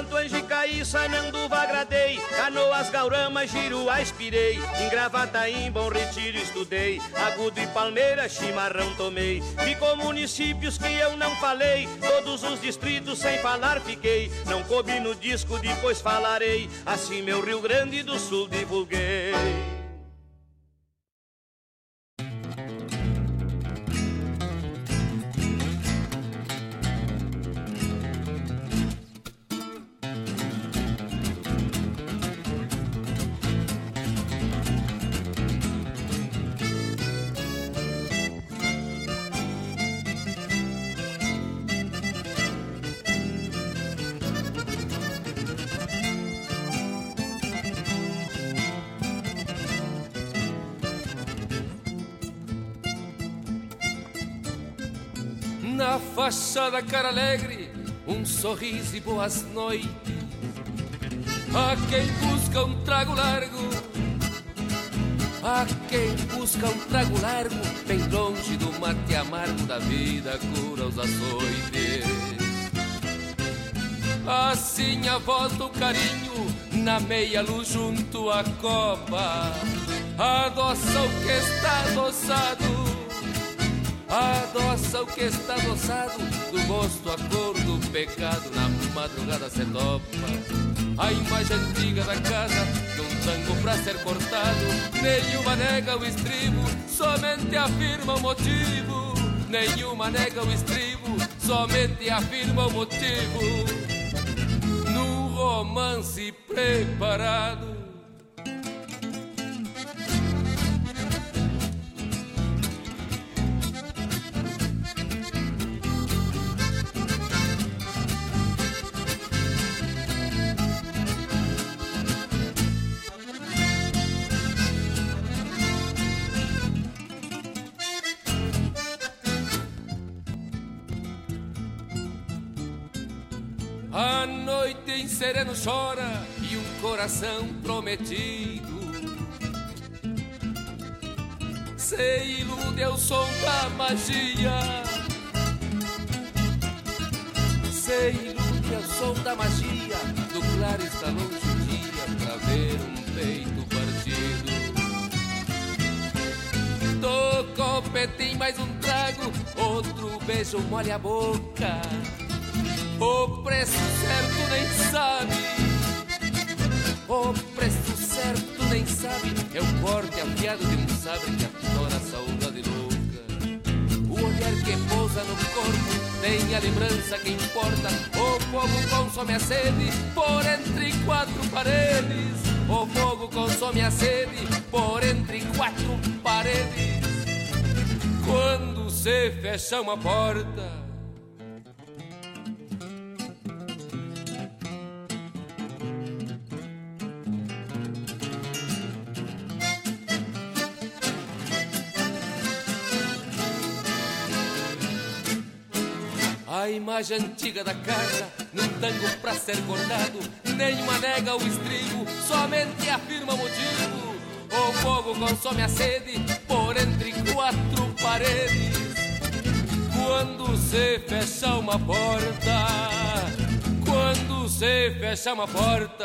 Santo Angicaí, Sananduva agradei Canoas, Gaurama, Giruá inspirei Em Gravataí, Bom Retiro estudei Agudo e Palmeira, chimarrão tomei. Ficou municípios que eu não falei Todos os distritos sem falar fiquei. Não coube no disco, depois falarei Assim meu Rio Grande do Sul divulguei fachada cara alegre, um sorriso e boas noites. A quem busca um trago largo, a quem busca um trago largo, bem longe do mate amargo da vida, cura os açoites. Assim a volta o carinho, na meia luz junto à copa, adoça o que está adoçado Adoça o que está adoçado Do gosto à cor do pecado Na madrugada se topa. A imagem antiga da casa De um tango pra ser cortado. Nenhuma nega o estribo Somente afirma o motivo. Nenhuma nega o estribo Somente afirma o motivo. No romance preparado noite em sereno chora e um coração prometido se ilude ao som da magia. Se ilude ao som da magia do claro está longe o dia pra ver um peito partido. Toca o petim mais um trago, outro beijo molha a boca. O preço certo nem sabe. O preço certo nem sabe. É o corte afiado de um sabre que adora a saudade louca. O olhar que pousa no corpo tem a lembrança que importa. O fogo consome a sede por entre quatro paredes. O fogo consome a sede por entre quatro paredes. Quando se fecha uma porta. A imagem antiga da casa, num tango pra ser cortado, nenhuma nega o estribo, somente afirma o motivo. O fogo consome a sede por entre quatro paredes. Quando se fecha uma porta, quando se fecha uma porta.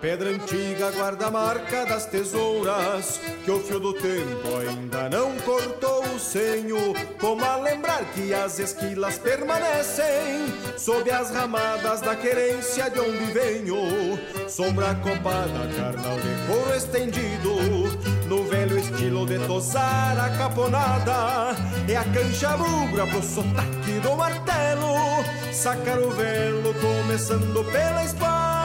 Pedra antiga guarda a marca das tesouras Que o fio do tempo ainda não cortou o senho Como a lembrar que as esquilas permanecem Sob as ramadas da querência de onde venho? Sombra copada, carnal de couro estendido No velho estilo de tosar a caponada. É a cancha bugra pro sotaque do martelo Sacar o velo começando pela espalda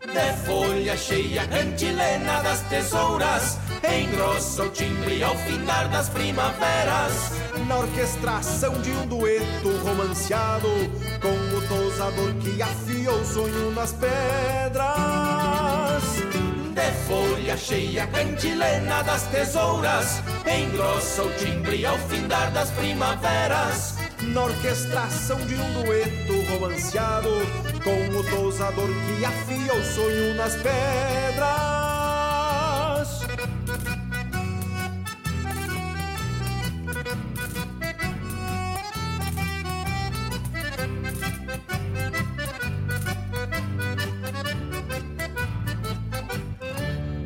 De folha cheia, cantilena das tesouras Engrossa o timbre ao findar das primaveras. Na orquestração de um dueto romanceado Com o tosador que afia o sonho nas pedras. De folha cheia, cantilena das tesouras Engrossa o timbre ao findar das primaveras Na orquestração de um dueto romanceado Com o tosador que afia o sonho nas pedras.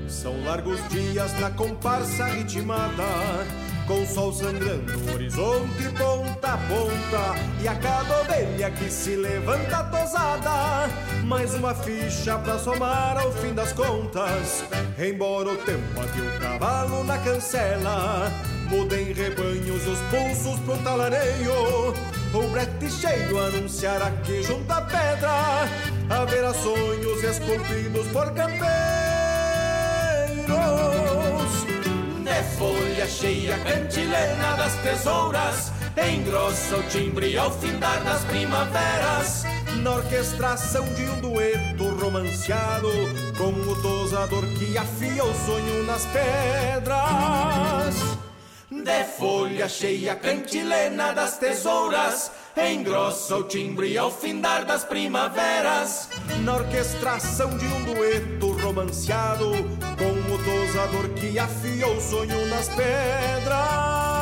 São largos dias na comparsa ritmada Com o sol sangrando o horizonte ponta a ponta E a cada ovelha que se levanta tosada Mais uma ficha pra somar ao fim das contas. Embora o tempo até o cavalo na cancela Mudem rebanhos os pulsos pro talareio. O brete cheio anunciará que junta a pedra Haverá sonhos esculpidos por campeiros De folha cheia, cantilena das tesouras Engrossa o timbre ao findar das primaveras. Na orquestração de um dueto romanceado Com o tosador que afia o sonho nas pedras. De folha cheia, cantilena das tesouras Engrossa o timbre ao findar das primaveras. Na orquestração de um dueto romanceado Com o tosador que afia o sonho nas pedras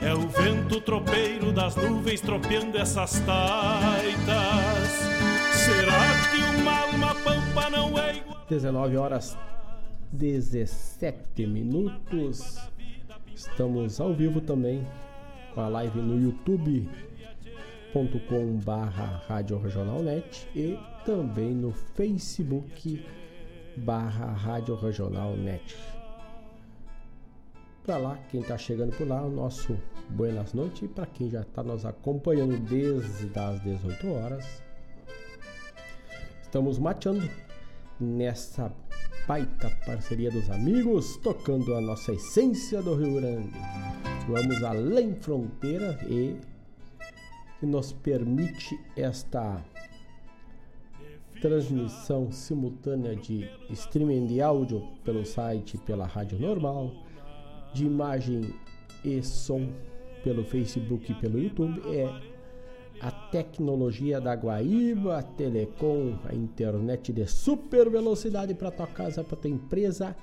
É o vento tropeiro das nuvens tropeando essas taitas. Será que uma alma pampa não é igual? 19 horas 17 minutos. Estamos ao vivo também com a live no youtube.com barra Rádio Regionalnet e também no Facebook barra Rádio Regional Net. Para lá, quem está chegando por lá, o nosso buenas noites e para quem já está nos acompanhando desde as 18 horas, estamos mateando nessa baita parceria dos amigos, tocando a nossa essência do Rio Grande. Vamos além fronteira e que nos permite esta transmissão simultânea de streaming de áudio pelo site, pela rádio normal, de imagem e som pelo Facebook e pelo YouTube é a tecnologia da Guaíba, a Telecom, a internet de super velocidade para tua casa, para tua empresa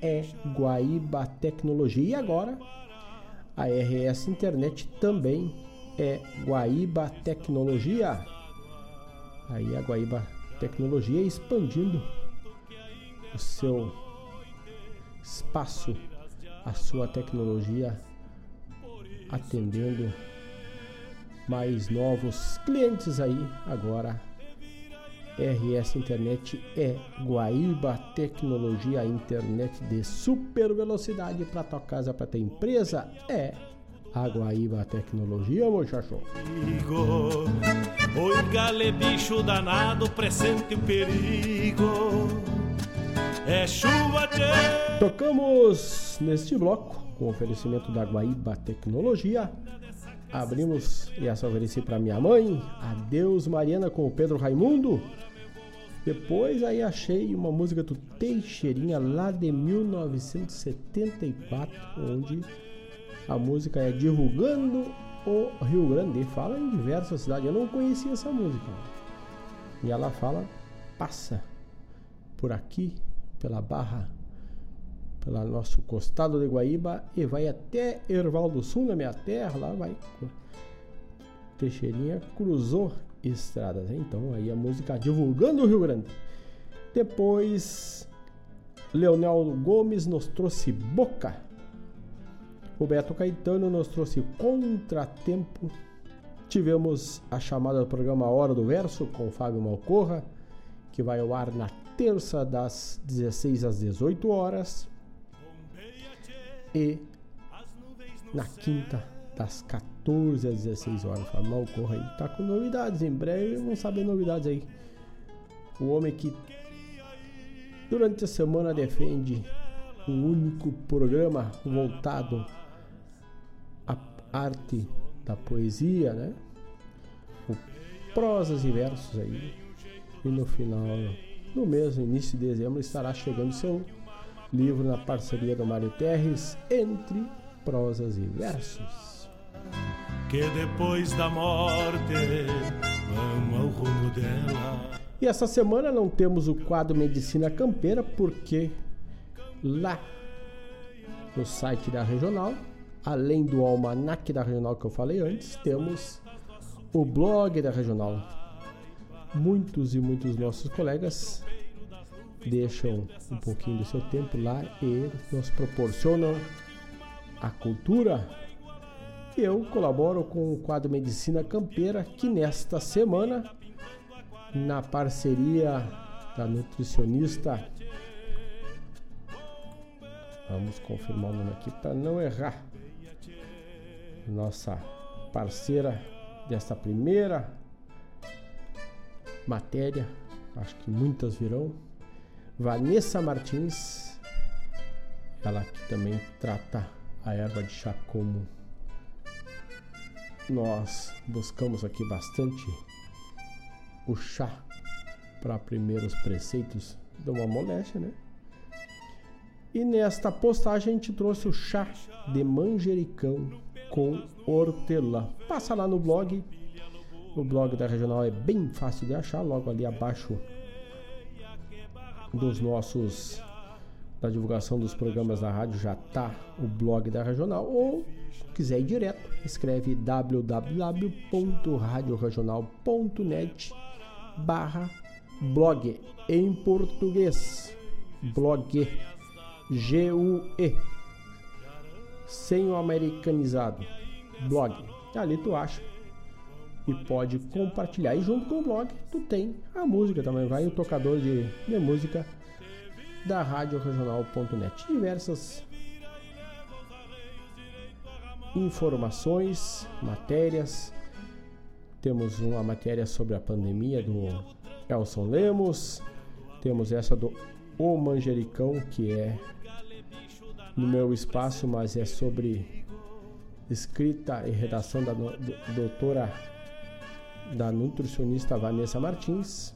é Guaíba Tecnologia. E agora a RS Internet também é Guaíba Tecnologia. Aí a Guaíba Tecnologia expandindo o seu espaço, a sua tecnologia, atendendo mais novos clientes aí agora. RS Internet é Guaíba Tecnologia, internet de super velocidade para tua casa, para tua empresa é a Guaíba Tecnologia, muchacho. Oi, gale bicho danado, presente o perigo. É chuva de... Tocamos neste bloco com oferecimento da Guaíba Tecnologia. Abrimos e essa ofereci para minha mãe, Adeus Mariana com o Pedro Raimundo. Depois aí achei uma música do Teixeirinha lá de 1974, onde a música é Divulgando o Rio Grande. Fala em diversas cidades. Eu não conhecia essa música. E ela fala, passa por aqui, pela Barra, pelo nosso costado de Guaíba e vai até Erval do Sul, na minha terra. Lá vai. Teixeirinha cruzou estradas. Então aí a música Divulgando o Rio Grande. Depois, Leonel Gomes nos trouxe Boca. O Beto Caetano nos trouxe Contratempo. Tivemos a chamada do programa Hora do Verso com Fábio Malcorra, que vai ao ar na terça das 16 às 18 horas e na quinta das 14 às 16 horas. Fábio Malcorra aí tá com novidades, em breve vamos saber novidades aí. O homem que durante a semana defende um único programa voltado à arte da poesia, né? O prosas e versos aí. E no final no início de dezembro, estará chegando seu livro na parceria do Mário Terres, Entre Prosas e Versos. Que depois da morte vamos ao rumo dela. E essa semana não temos o quadro Medicina Campeira, porque lá no site da Regional, além do almanac da Regional que eu falei antes, temos o blog da Regional. Muitos e muitos nossos colegas deixam um pouquinho do seu tempo lá e nos proporcionam a cultura. Eu colaboro com o quadro Medicina Campeira, que nesta semana na parceria da nutricionista. Vamos confirmar o nome aqui para não errar. Nossa parceira desta primeira matéria, acho que muitas virão. Vanessa Martins, ela que também trata a erva de chá como nós buscamos aqui bastante o chá para primeiros preceitos de uma moléstia, né? E nesta postagem a gente trouxe o chá de manjericão com hortelã. Passa lá no blog. O blog da Regional é bem fácil de achar, logo ali abaixo dos nossos da divulgação dos programas da rádio já tá o blog da Regional. Ou se quiser ir direto, escreve www.radioregional.net barra blog em português. Blog. G-U-E sem o americanizado. Blog. Ali tu acha e pode compartilhar. E junto com o blog tu tem a música também. Vai o tocador de, de música da rádio regional.net diversas informações matérias. Temos uma matéria sobre a pandemia do Elson Lemos. Temos essa do O Manjericão, que é no meu espaço, mas é sobre escrita e redação da doutora, da nutricionista Vanessa Martins.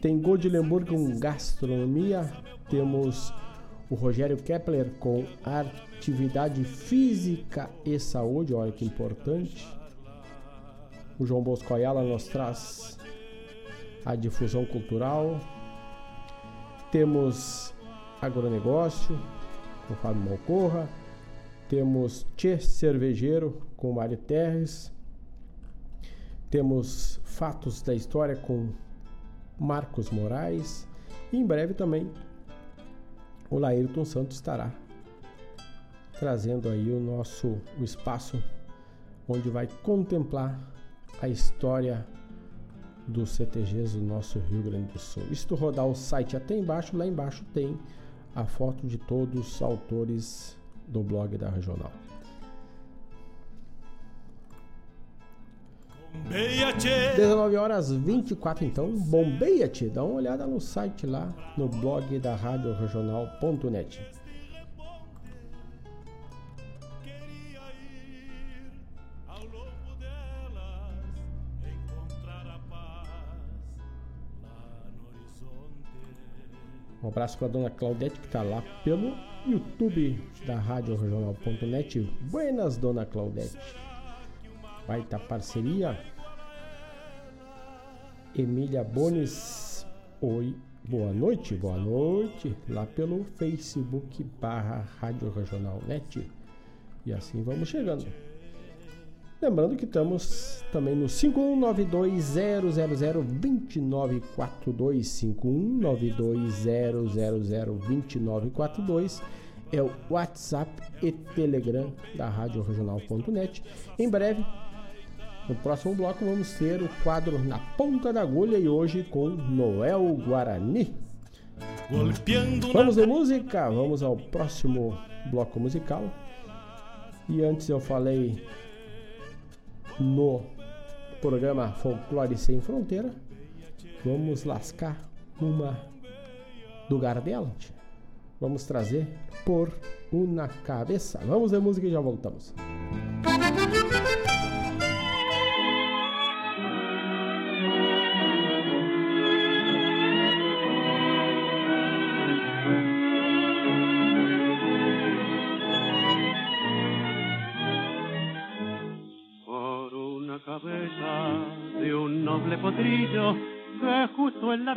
Tem Goldilemburg com gastronomia. Temos o Rogério Kepler com atividade física e saúde, olha que importante. O João Bosco Ayala nos traz a difusão cultural. Temos agronegócio com Fábio Malcorra. Temos Tchê Cervejeiro com Mário Terres. Temos Fatos da História com Marcos Moraes. E em breve também o Laírton Santos estará trazendo aí o nosso o espaço onde vai contemplar a história dos CTGs do nosso Rio Grande do Sul. Se tu rodar o site até embaixo, lá embaixo tem a foto de todos os autores do blog da Regional. 19 horas 24 então, bombeia-te, dá uma olhada no site lá no blog da Rádio Regional.net. Um abraço para a dona Claudete que está lá pelo YouTube da Rádio Regional.net. Buenas, dona Claudete. Vai estar parceria. Emília Bones. Oi, boa noite, boa noite. Lá pelo Facebook barra Rádio Regional Net. E assim vamos chegando. Lembrando que estamos também no 5192-000-2942, 5192-000-2942 é o WhatsApp e Telegram da Rádio Regional.net. Em breve, no próximo bloco, vamos ter o quadro Na Ponta da Agulha e hoje com Noel Guarani. Vamos de música, vamos ao próximo bloco musical. E antes eu falei no programa Folclore Sem Fronteira. Vamos lascar uma do Gardel. Vamos trazer por uma cabeça. Vamos ver música e já voltamos. potrillo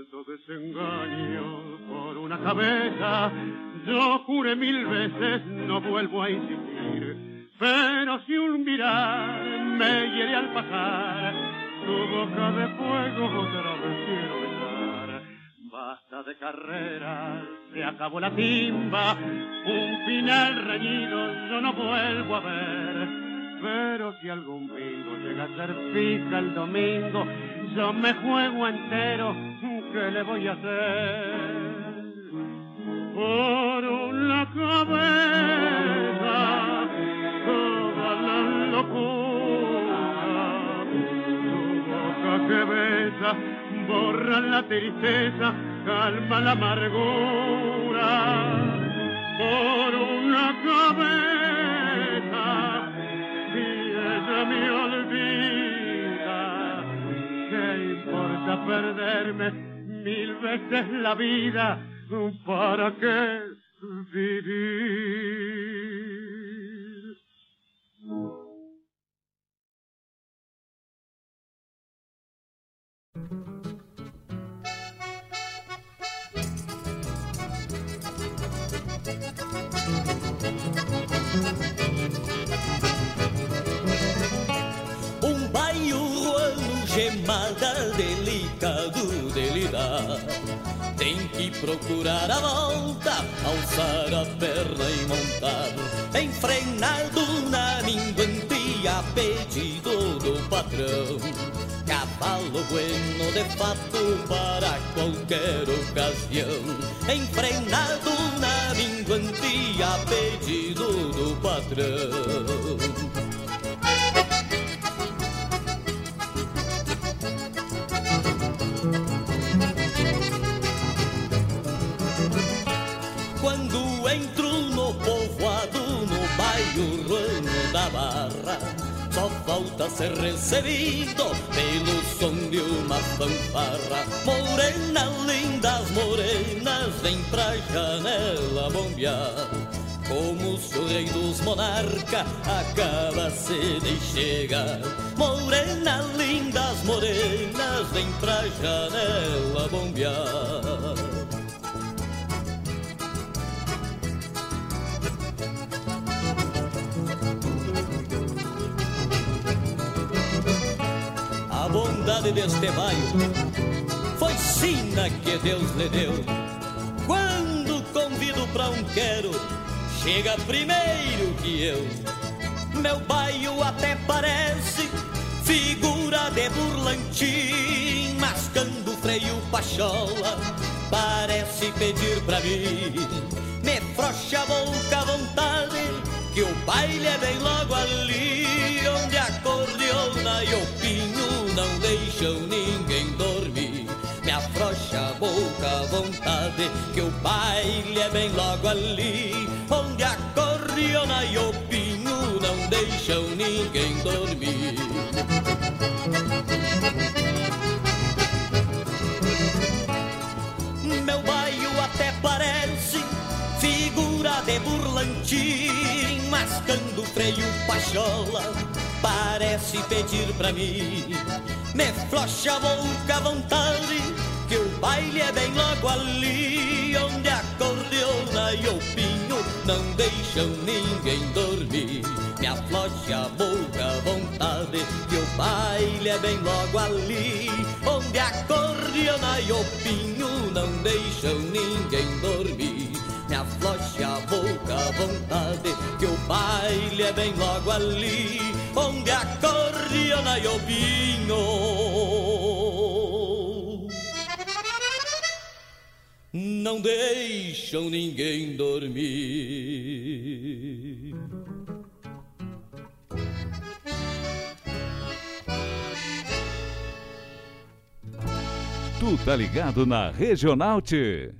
Cuánto desengaño por una cabeza. Yo juré mil veces, no vuelvo a insistir. Pero si un mirar me hiere al pasar, tu boca de fuego otra vez quiero besar. Basta de carreras, se acabó la timba, un final reñido yo no vuelvo a ver. Pero si algún bingo llega a ser fija el domingo, yo me juego entero, ¿qué le voy a hacer? Por una cabeza, toda la locura, tu boca que besa, borra la tristeza, calma la amargura. Por una cabeza, si ella me olvida, ¿qué importa perderme mil veces la vida? ¿Para qué vivir? Baio ruano gemada delicado procurar a volta, alçar a perna e montar Enfrenado na minguantia, pedido do patrão. Cavalo bueno de fato para qualquer ocasião Enfrenado na minguantia, pedido do patrão falta ser recebido pelo som de uma fanfarra. Morena, lindas morenas, vem pra janela bombear. Como se o rei dos monarca acaba-se de chegar. Morena, lindas morenas, vem pra janela bombear bondade deste bairro foi sina que Deus lhe deu. Quando convido pra um quero, chega primeiro que eu. Meu bairro até parece figura de burlantim, mascando freio pachola, parece pedir pra mim. Me frouxa a boca à vontade, que o baile é bem logo ali, onde a e o pinho não deixam ninguém dormir. Me afrouxa a boca à vontade, que o baile é bem logo ali, onde a cordiona e o pinho não deixam ninguém dormir. Meu bairro até parece figura de burlantim, mascando freio pachola, parece pedir pra mim. Me flocha a boca à vontade, que o baile é bem logo ali, onde a cordiona e o pinho não deixam ninguém dormir. Me afloche a boca à vontade, que o baile é bem logo ali, onde a cordiona e o pinho não deixam ninguém dormir. Me afloche a boca à vontade, que o baile é bem logo ali, onde a cordiona e o pinho não deixam ninguém dormir. Tu tá ligado na Regional T.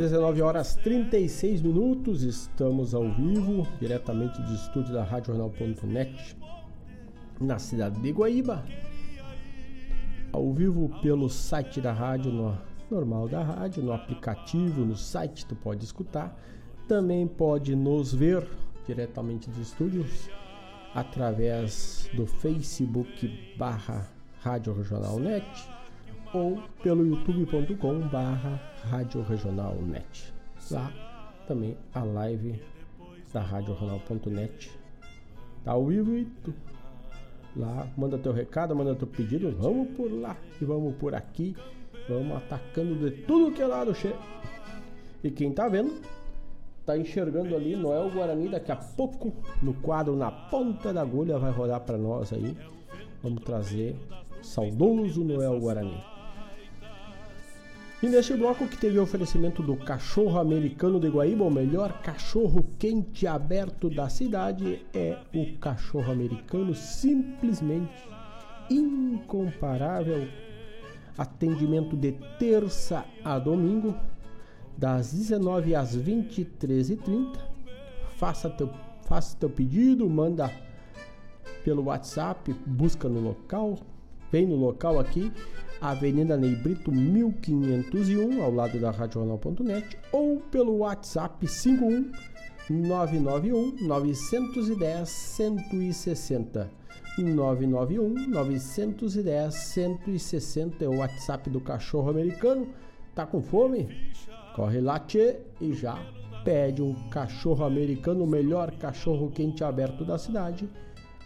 19 horas 36 minutos, estamos ao vivo, diretamente do estúdio da RádioJornal.net, na cidade de Guaíba. Ao vivo pelo site da rádio, no normal da rádio, no aplicativo, no site tu pode escutar, também pode nos ver diretamente dos estúdios através do Facebook barra Rádio Regional Net ou pelo youtube.com barra Rádio Regional Net. Lá também a live da Rádio Regional.net tá ao vivo e lá manda teu recado, manda teu pedido, vamos por lá e vamos por aqui, vamos atacando de tudo que é lado, che. E quem tá vendo tá enxergando ali Noel Guarani daqui a pouco no quadro na ponta da agulha vai rodar para nós aí. Vamos trazer saudoso Noel Guarani. E neste bloco que teve o oferecimento do cachorro americano de Guaíba, o melhor cachorro quente aberto da cidade é o cachorro americano, simplesmente incomparável. Atendimento de terça a domingo, das 19 às 23h30. Faça teu, faça teu pedido, manda pelo WhatsApp, busca no local, vem no local aqui, Avenida Ney Brito 1501, ao lado da Radional.net, ou pelo WhatsApp 51 991 910 160. 991 910 160 é o WhatsApp do cachorro americano. Tá com fome? Corre lá, tchê, e já pede um cachorro americano, o melhor cachorro quente aberto da cidade.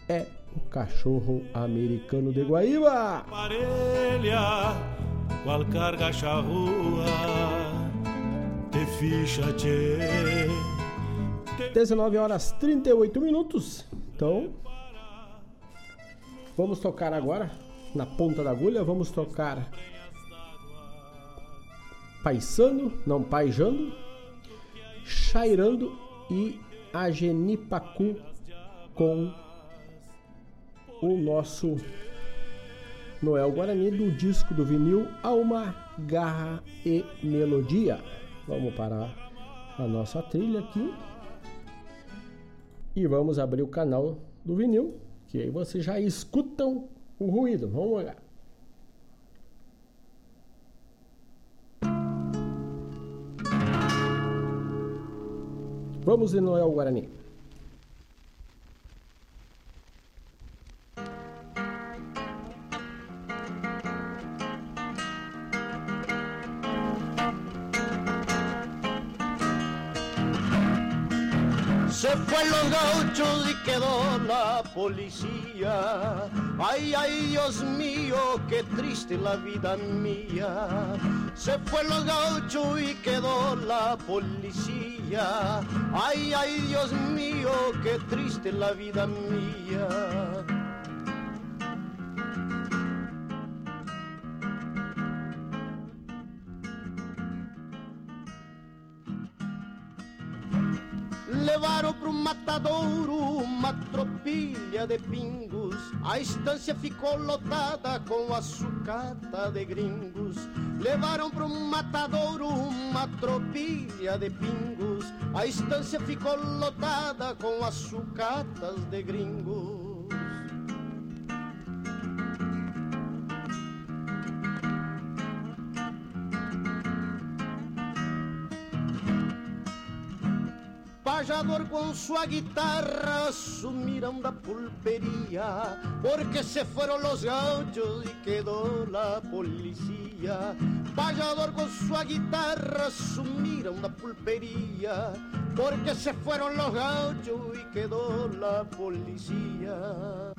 É o cachorro americano de Guaíba. Parelha, qual carga charrua, te ficha, tchê. 19 horas 38 minutos. Então, vamos tocar agora na ponta da agulha. Vamos tocar paisando, não paijando, chairando e agenipacu com o nosso Noel Guarani do disco do vinil Alma, Garra e Melodia. Vamos parar a nossa trilha aqui e vamos abrir o canal do vinil, que aí vocês já escutam o ruído. Vamos olhar. Vamos de Noel Guarani. Se fue los gauchos y quedó la policía. Ay, ay, Dios mío, qué triste la vida mía. Se fue los gauchos y quedó la policía. Ay, ay, Dios mío, qué triste la vida mía. Levaram pro matadouro uma tropilha de pingos. A estância ficou lotada com a sucata de gringos. Levaram pro matadouro uma tropilha de pingos. A estância ficou lotada com as sucatas de gringos. Pajador com sua guitarra sumiram da pulpería porque se fueron los gauchos y quedó la policía. Pajador con su guitarra sumiram da pulpería porque se fueron los gauchos y quedó la policía.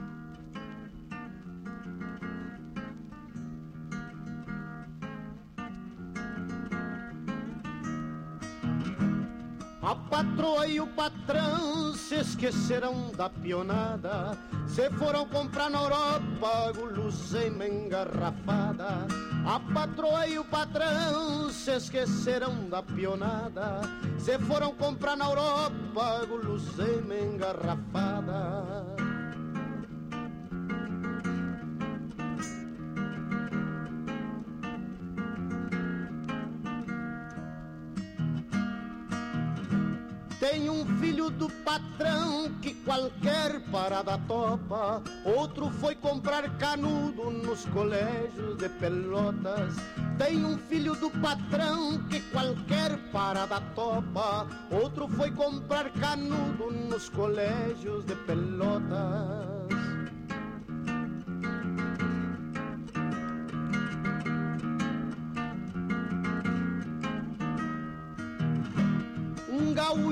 A patroa e o patrão se esqueceram da pionada. Se foram comprar na Europa guloseima engarrafada. A patroa e o patrão se esqueceram da pionada. Se foram comprar na Europa guloseima engarrafada. Tem um filho do patrão que qualquer parada topa. Outro foi comprar canudo nos colégios de Pelotas. Tem um filho do patrão que qualquer parada topa. Outro foi comprar canudo nos colégios de pelotas.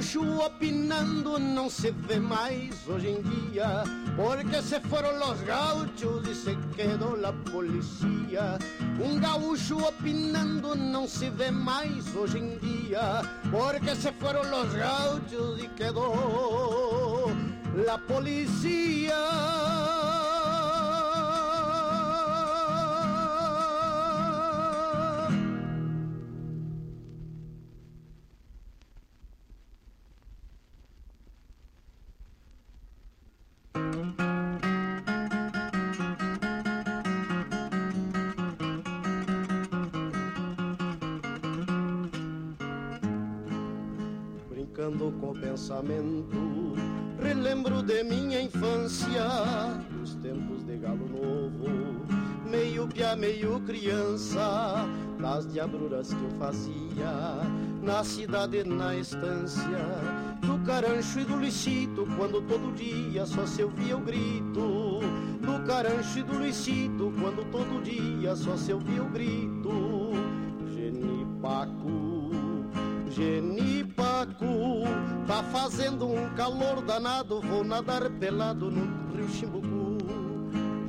Gaúcho opinando não se vê mais hoje em dia, porque se foram los gauchos e se quedou la policía. Um gaúcho opinando não se vê mais hoje em dia, porque se foram los gauchos e quedou la policía. Pensamento, relembro de minha infância, os tempos de galo novo, meio pia, meio criança, das diabruras que eu fazia, na cidade, na estância, do carancho e do licito, quando todo dia só se ouvia o grito, do carancho e do licito, quando todo dia só se ouvia o grito, genipaco, genipaco, tá fazendo um calor danado, vou nadar pelado no rio Chimbucu,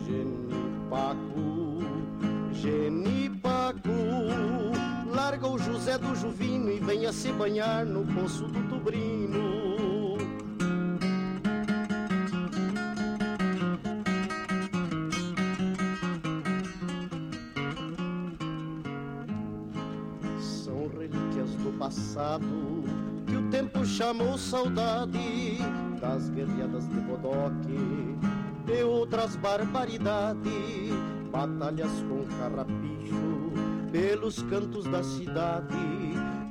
genipaco, genipaco, larga o José do Juvino e venha se banhar no poço do Tubrino. Passado que o tempo chamou saudade das guerreadas de bodoque e outras barbaridades, batalhas com carrapicho pelos cantos da cidade.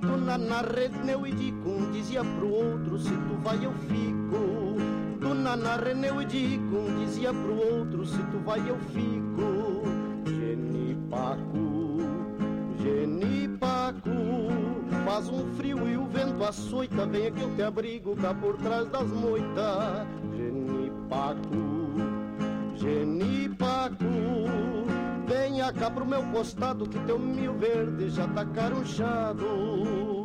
Dona na Reneu e Dicum dizia pro outro: Se tu vai, eu fico. Dona na Reneu e Dicum dizia pro outro: Se tu vai, eu fico. Genipaco, Genipaco, faz um frio e o vento açoita. Venha que eu te abrigo cá por trás das moitas. Genipaco, Genipaco, venha cá pro meu costado que teu mil verde já tá carunchado.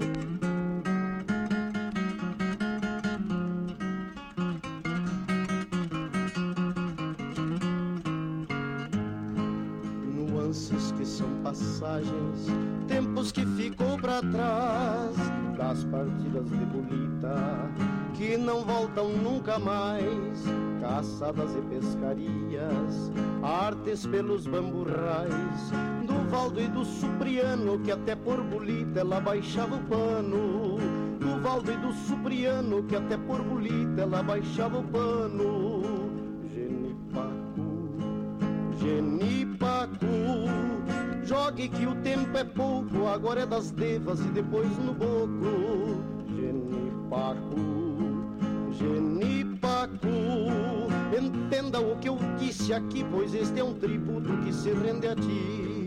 Nuances que são passagens, tempos que ficou pra trás das partidas de bolita que não voltam nunca mais, caçadas e pescarias, artes pelos bamburrais, do Valdo e do Supriano, que até por bolita ela baixava o pano. Do Valdo e do Supriano, que até por bolita ela baixava o pano. Genipaco, Genipaco, jogue que o tempo é pouco, agora é das devas e depois no boco. Genipaco. Genipaco, entenda o que eu disse aqui, pois este é um tributo que se rende a ti.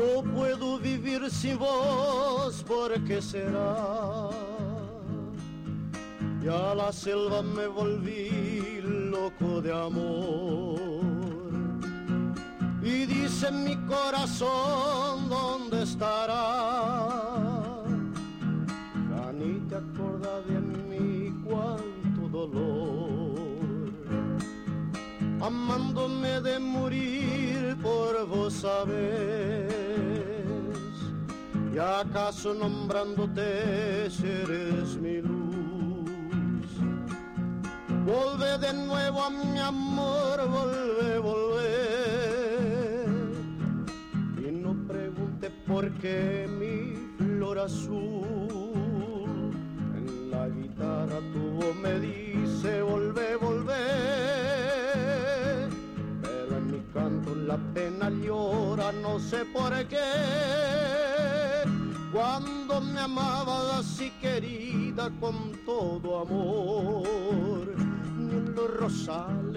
No puedo vivir sin vos, ¿por qué será? Y a la selva me volví loco de amor. Y dice mi corazón, ¿dónde estará? Ya ni te acuerdas de mí, cuánto dolor. Amándome de morir por vos sabés. Acaso nombrándote eres mi luz? Volve de nuevo a mi amor, volve, volve. Y no pregunte por qué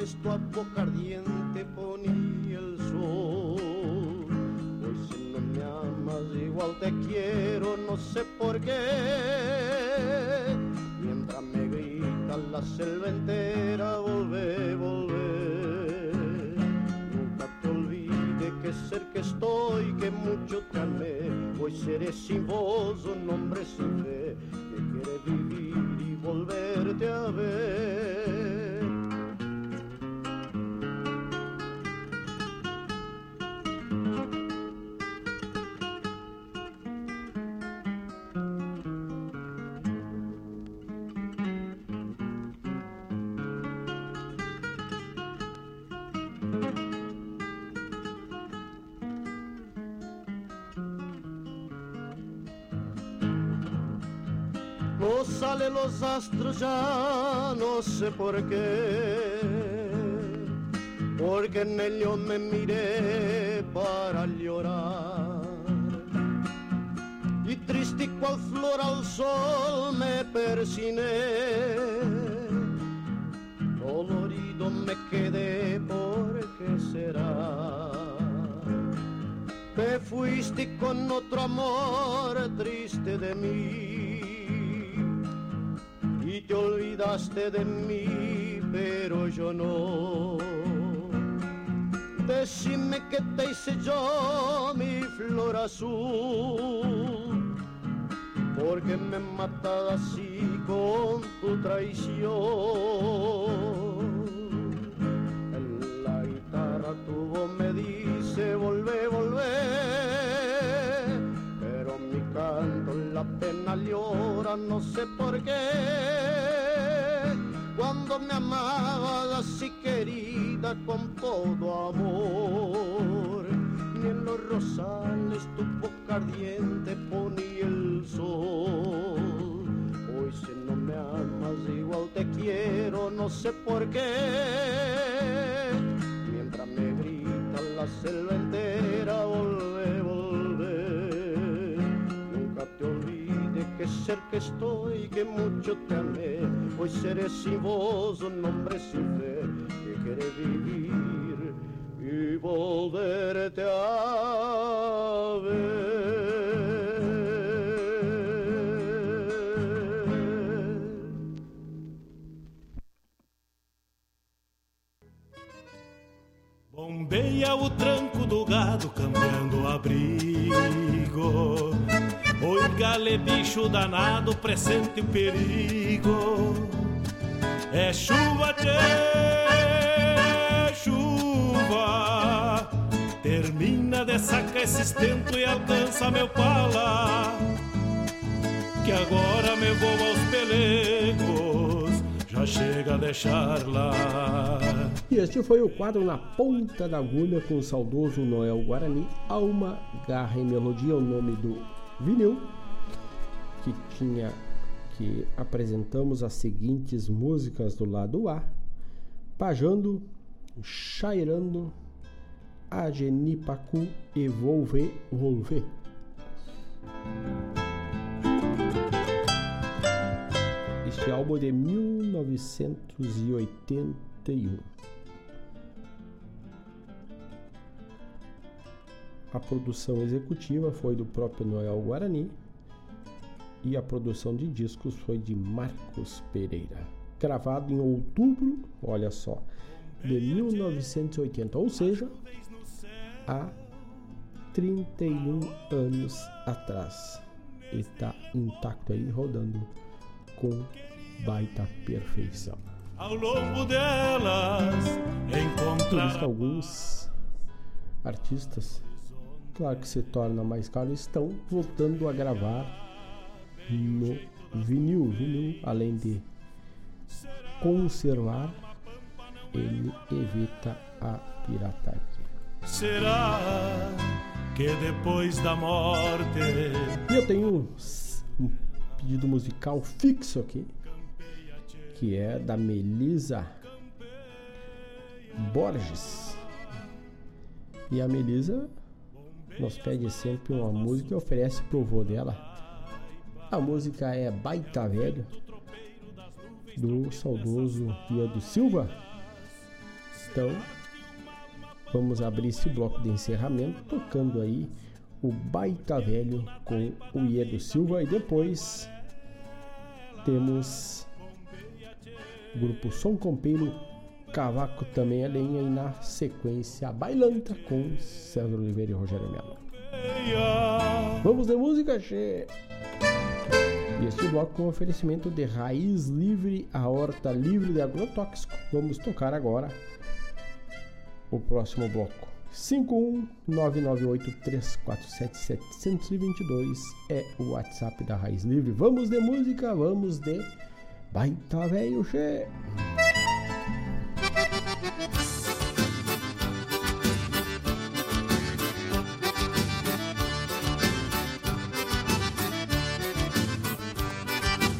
rosales tu boca ardiente los astros ya, no sé por qué. Porque en ellos me miré para llorar. De mí, pero yo no. Decime que te hice yo mi flor azul, no sé por qué. Mientras me grita la selva entera, volvé, volvé. Nunca te olvides que que estoy, que mucho te amé. Hoy seré sin voz, un hombre sin fe, que quiere vivir y volverte a ver. Bombeia o tranco do gado cambiando o abrigo. Oi gale bicho danado pressente o perigo. É chuva, tchê, chuva. Termina de sacar esse estento e alcança meu pala Que agora me vou aos pelegos Chega a deixar lá E este foi o quadro Na Ponta da Agulha com o saudoso Noel Guarani, Alma, Garra e Melodia, o nome do vinil, que tinha que apresentamos as seguintes músicas do lado A: Pajando, Chairando, Agenipacu e Volver, Volver. Este álbum é de 1981. A produção executiva foi do próprio Noel Guarani e a produção de discos foi de Marcos Pereira. Gravado em outubro, olha só, de 1980, ou seja, há 31 anos atrás. Está intacto aí, rodando com baita perfeição. Ao longo delas que alguns artistas, claro que se torna mais caro, estão voltando a gravar no vinil, vinil, além de conservar, ele evita a pirataria. Será que depois da morte. E eu tenho pedido musical fixo aqui, que é da Melisa Borges. E a Melisa nos pede sempre uma música e oferece pro vô dela. A música é Baita Velho, do saudoso Iado Silva. Então, vamos abrir esse bloco de encerramento tocando aí o Baita Velho com o Iedo Silva e depois temos o grupo Som Compeiro Cavaco também a lenha e na sequência Bailanta com César Oliveira e Rogério Melo. Vamos de música, che! E este bloco com oferecimento de raiz livre, a horta livre de agrotóxico. Vamos tocar agora o próximo bloco. 51998347722 é o WhatsApp da Raiz Livre. Vamos de música, vamos de baita velho che.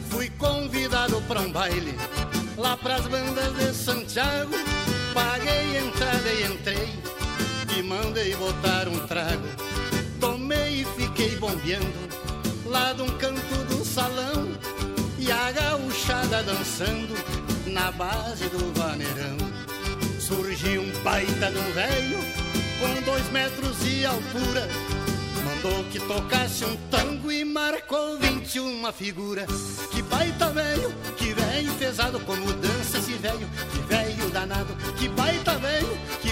Fui convidado para um baile lá pras bandas de Santiago. Paguei entrada e entrei e mandei botar um trago. Tomei e fiquei bombeando lá de um canto do salão e a gauchada dançando na base do vaneirão. Surgiu um baita de um velho com dois metros de altura. Mandou que tocasse um tango e marcou 21 figura. Que baita velho, que velho pesado como dança esse velho, que velho danado. Que baita velho, que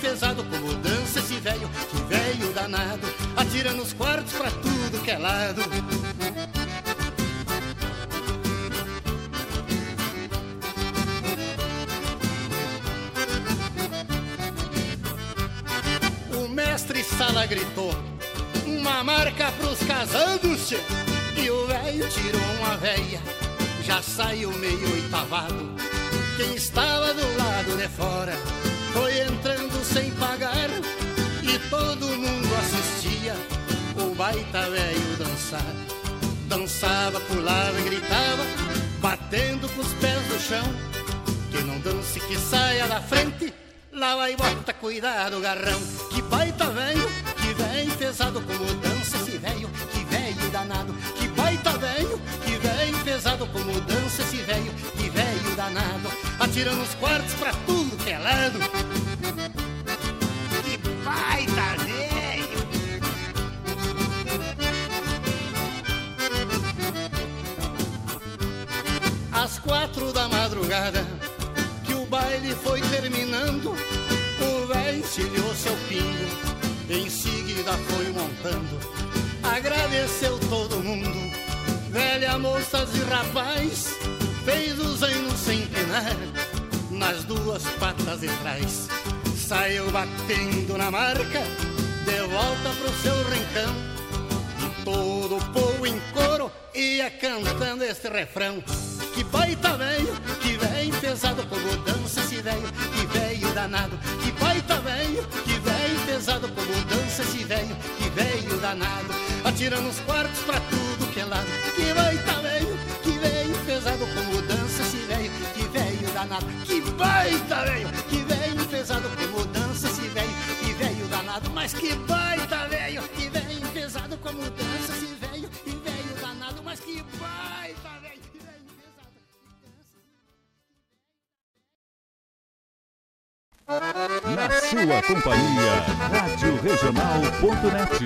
pesado como dança esse velho, que velho danado. Atira nos quartos pra tudo que é lado. O mestre Sala gritou uma marca pros casados. E o velho tirou uma veia Já saiu meio oitavado Quem estava do lado de fora Foi entrando sem pagar E todo mundo assistia O baita velho dançar. Dançava, pulava e gritava Batendo com os pés no chão. Que não dance, que saia da frente Lá vai bota, cuidado, garrão. Que baita velho, que velho pesado como dança esse velho, que velho danado. Que baita velho, que velho pesado como dança esse velho, que velho danado. Atirando os quartos pra tudo que é lado madrugada que o baile foi terminando, o velho encilhou seu pingo, em seguida foi montando, agradeceu todo mundo, velha, moças e rapaz, fez o zaino sem penar, nas duas patas de trás, saiu batendo na marca, de volta pro seu rincão, e todo o povo em coro ia cantando este refrão. Que baita velho, que velho pesado como dança esse velho, que velho danado. Que baita velho, que velho pesado como dança esse velho, que velho danado. Atirando os quartos pra tudo que é lado. Que baita velho, que velho pesado como dança esse velho, que velho danado. Que baita velho, que velho pesado como dança esse velho, que velho danado. Mas que baita velho, que velho pesado como dança Na sua companhia, Rádio Regional.net.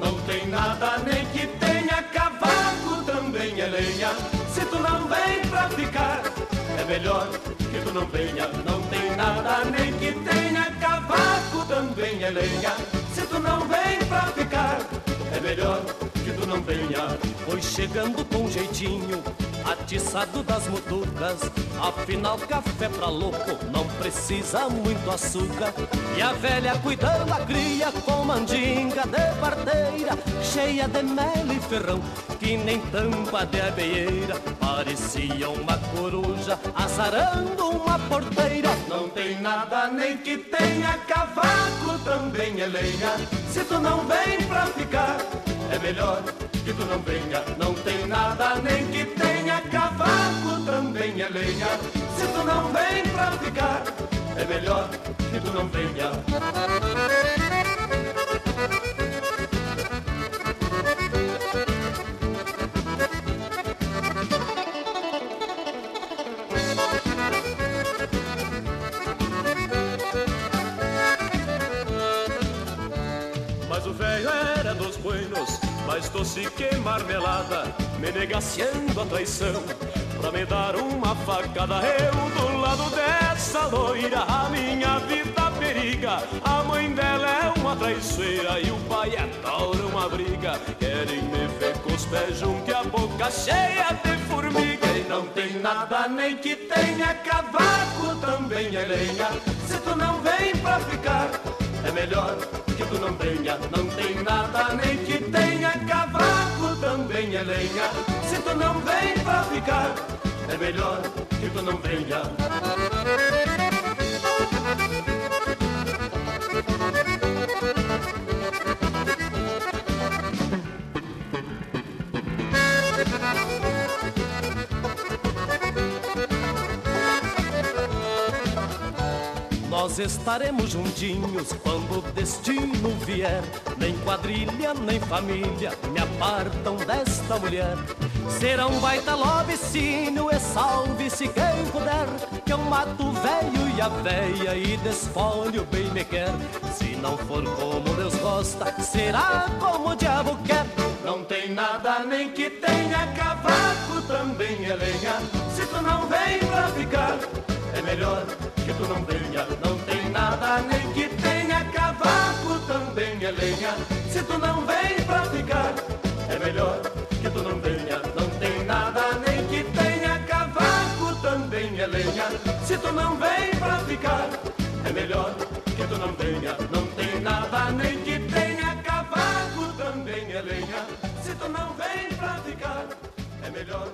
Não tem nada nem que tenha cavaco, também é lenha. Se tu não vem pra ficar, melhor que tu não venha. Não tem nada nem que tenha cavaco, também é lenha. Se tu não vem pra ficar, é melhor que tu não venha. Foi chegando com jeitinho, atiçado das mutucas. Afinal, café pra louco não precisa muito açúcar. E a velha cuidando a cria com mandinga de parteira, cheia de mel e ferrão, que nem tampa de abeieira. Parecia uma coruja azarando uma porteira. Não tem nada nem que tenha cavaco, também é lenha. Se tu não vem pra ficar, é melhor que tu não venha. Não tem nada nem que tenha também é lenha. Se tu não vem pra ficar, é melhor que tu não venha. Mas o velho era dos buenos, mais doce que marmelada, me negaciando a traição. Pra me dar uma facada, eu do lado dessa loira, a minha vida periga. A mãe dela é uma traiçoeira e o pai adora uma briga. Querem me ver com os pés juntos e a boca cheia de formiga. E não tem nada nem que tenha cavaco, também é lenha. Se tu não vem pra ficar, é melhor que tu não venha. Não tem nada nem que é lenha. Se tu não vem pra ficar, é melhor que tu não venha. Nós estaremos juntinhos quando o destino vier. Nem quadrilha, nem família me apartam desta mulher. Será um baita lobicínio e salve-se quem puder. Que eu mato o velho e a véia e desfolho bem me quer. Se não for como Deus gosta, será como o diabo quer. Não tem nada nem que tenha cavaco, também é lenha. Se tu não vem pra ficar, é melhor que tu não venha. Não tem nada nem que tenha cavaco, também é lenha. Se tu não vem pra ficar, é melhor que tu não venha. Não tem nada nem que tenha cavaco, também é lenha. Se tu não vem pra ficar, é melhor que tu não venha. Não tem nada nem que tenha cavaco, também é lenha. Se tu não vem pra ficar, é melhor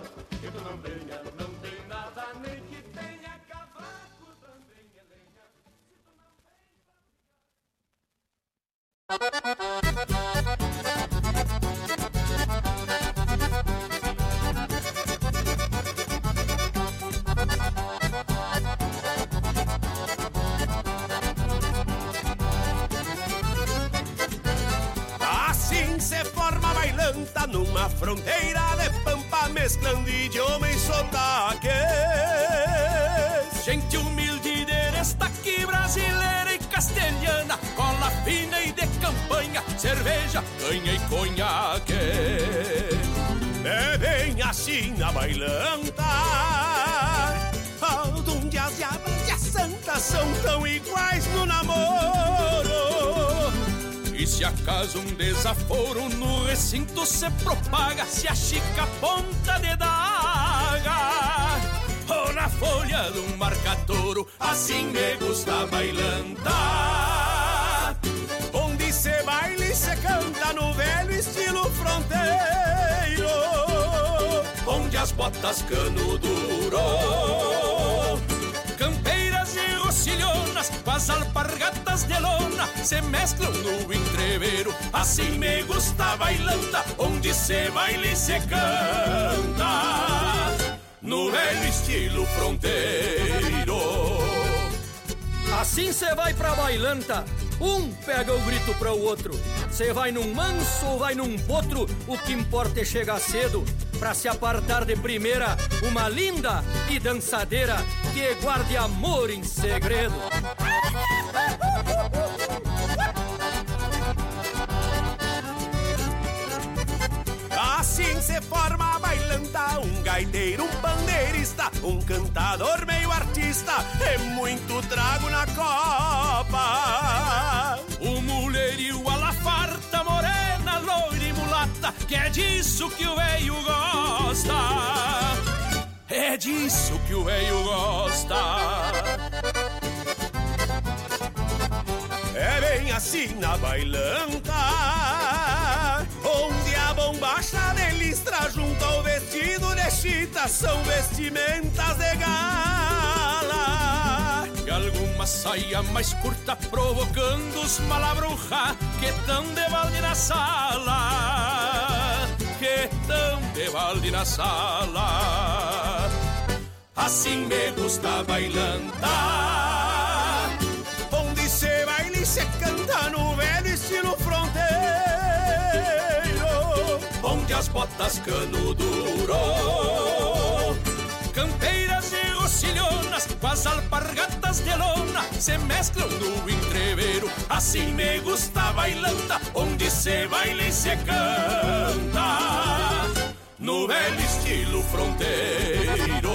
fronteira de pampa mesclando idioma e sotaque. Gente humilde de destaque brasileira e castelhana, cola fina e de campanha, cerveja, canha e conhaque. É bem assim a bailanta, onde as diabas e as santas são tão iguais no namoro. E se acaso um desaforo no recinto se propaga, se achica a ponta de daga. Ou na folha de um marcadouro, assim me gusta bailanta. Onde se baile se canta no velho estilo fronteiro. Onde as botas cano duro e rocilhonas com as alpargatas de lona se mesclam no entreveiro. Assim me gusta bailanta, onde se baila e se canta. No velho estilo fronteiro. Assim cê vai pra bailanta, um pega o grito para o outro. Cê vai num manso ou vai num potro, o que importa é chegar cedo. Pra se apartar de primeira, uma linda e dançadeira que guarde amor em segredo. Assim se forma a bailanta, um gaiteiro, um pandeirista, um cantador meio artista, é muito trago na copa. Mulata, que é disso que o veio gosta. disso que o velho gosta. É bem assim na bailanta, onde a bombacha listra junto ao vestido de chita são vestimentas de gala. E alguma saia mais curta provocando os malabruja que tão de balde na sala, tão de balde na sala. Assim me gusta bailantar Onde se baila e se canta no velho estilo fronteiro Onde as botas cano duro Campeiras e rocilhonas com as alpargatas de lona Se mesclam no entreveiro Assim me gusta bailanta Onde se baila e se canta. No velho estilo fronteiro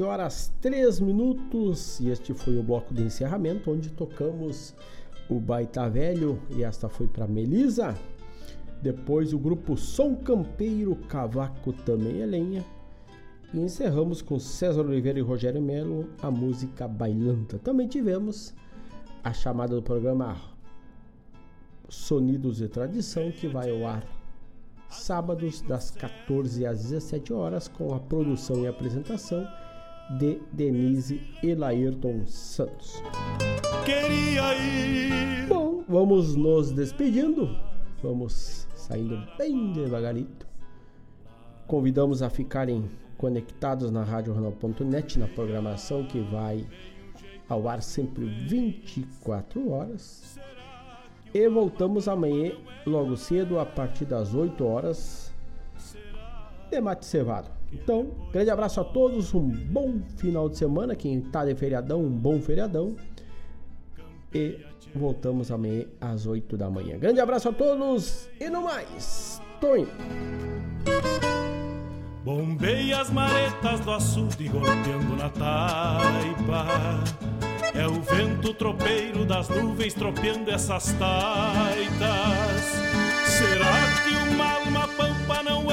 Vinte horas 3 minutos e este foi o bloco de encerramento onde tocamos o Baita Velho e esta foi para Melisa. Depois o grupo Som Campeiro, Cavaco também é lenha. E encerramos com César Oliveira e Rogério Melo a música Bailanta. Também tivemos a chamada do programa Sonidos de Tradição, que vai ao ar sábados das 14 às 17 horas com a produção e apresentação de Denise e Laírton Santos. Queria ir. Bom, vamos nos despedindo. Vamos saindo bem devagarito. Convidamos a ficarem conectados na radiojornal.net na programação que vai ao ar sempre 24 horas. E voltamos amanhã, logo cedo, a partir das 8 horas, de mate cevado. Então, grande abraço a todos, um bom final de semana. Quem tá de feriadão, um bom feriadão. E voltamos amanhã às 8 da manhã. Grande abraço a todos e no mais. Tô indo. Bombei as maretas do açude golpeando na taipa. É o vento tropeiro das nuvens tropeando essas taitas. Será que uma alma pampa não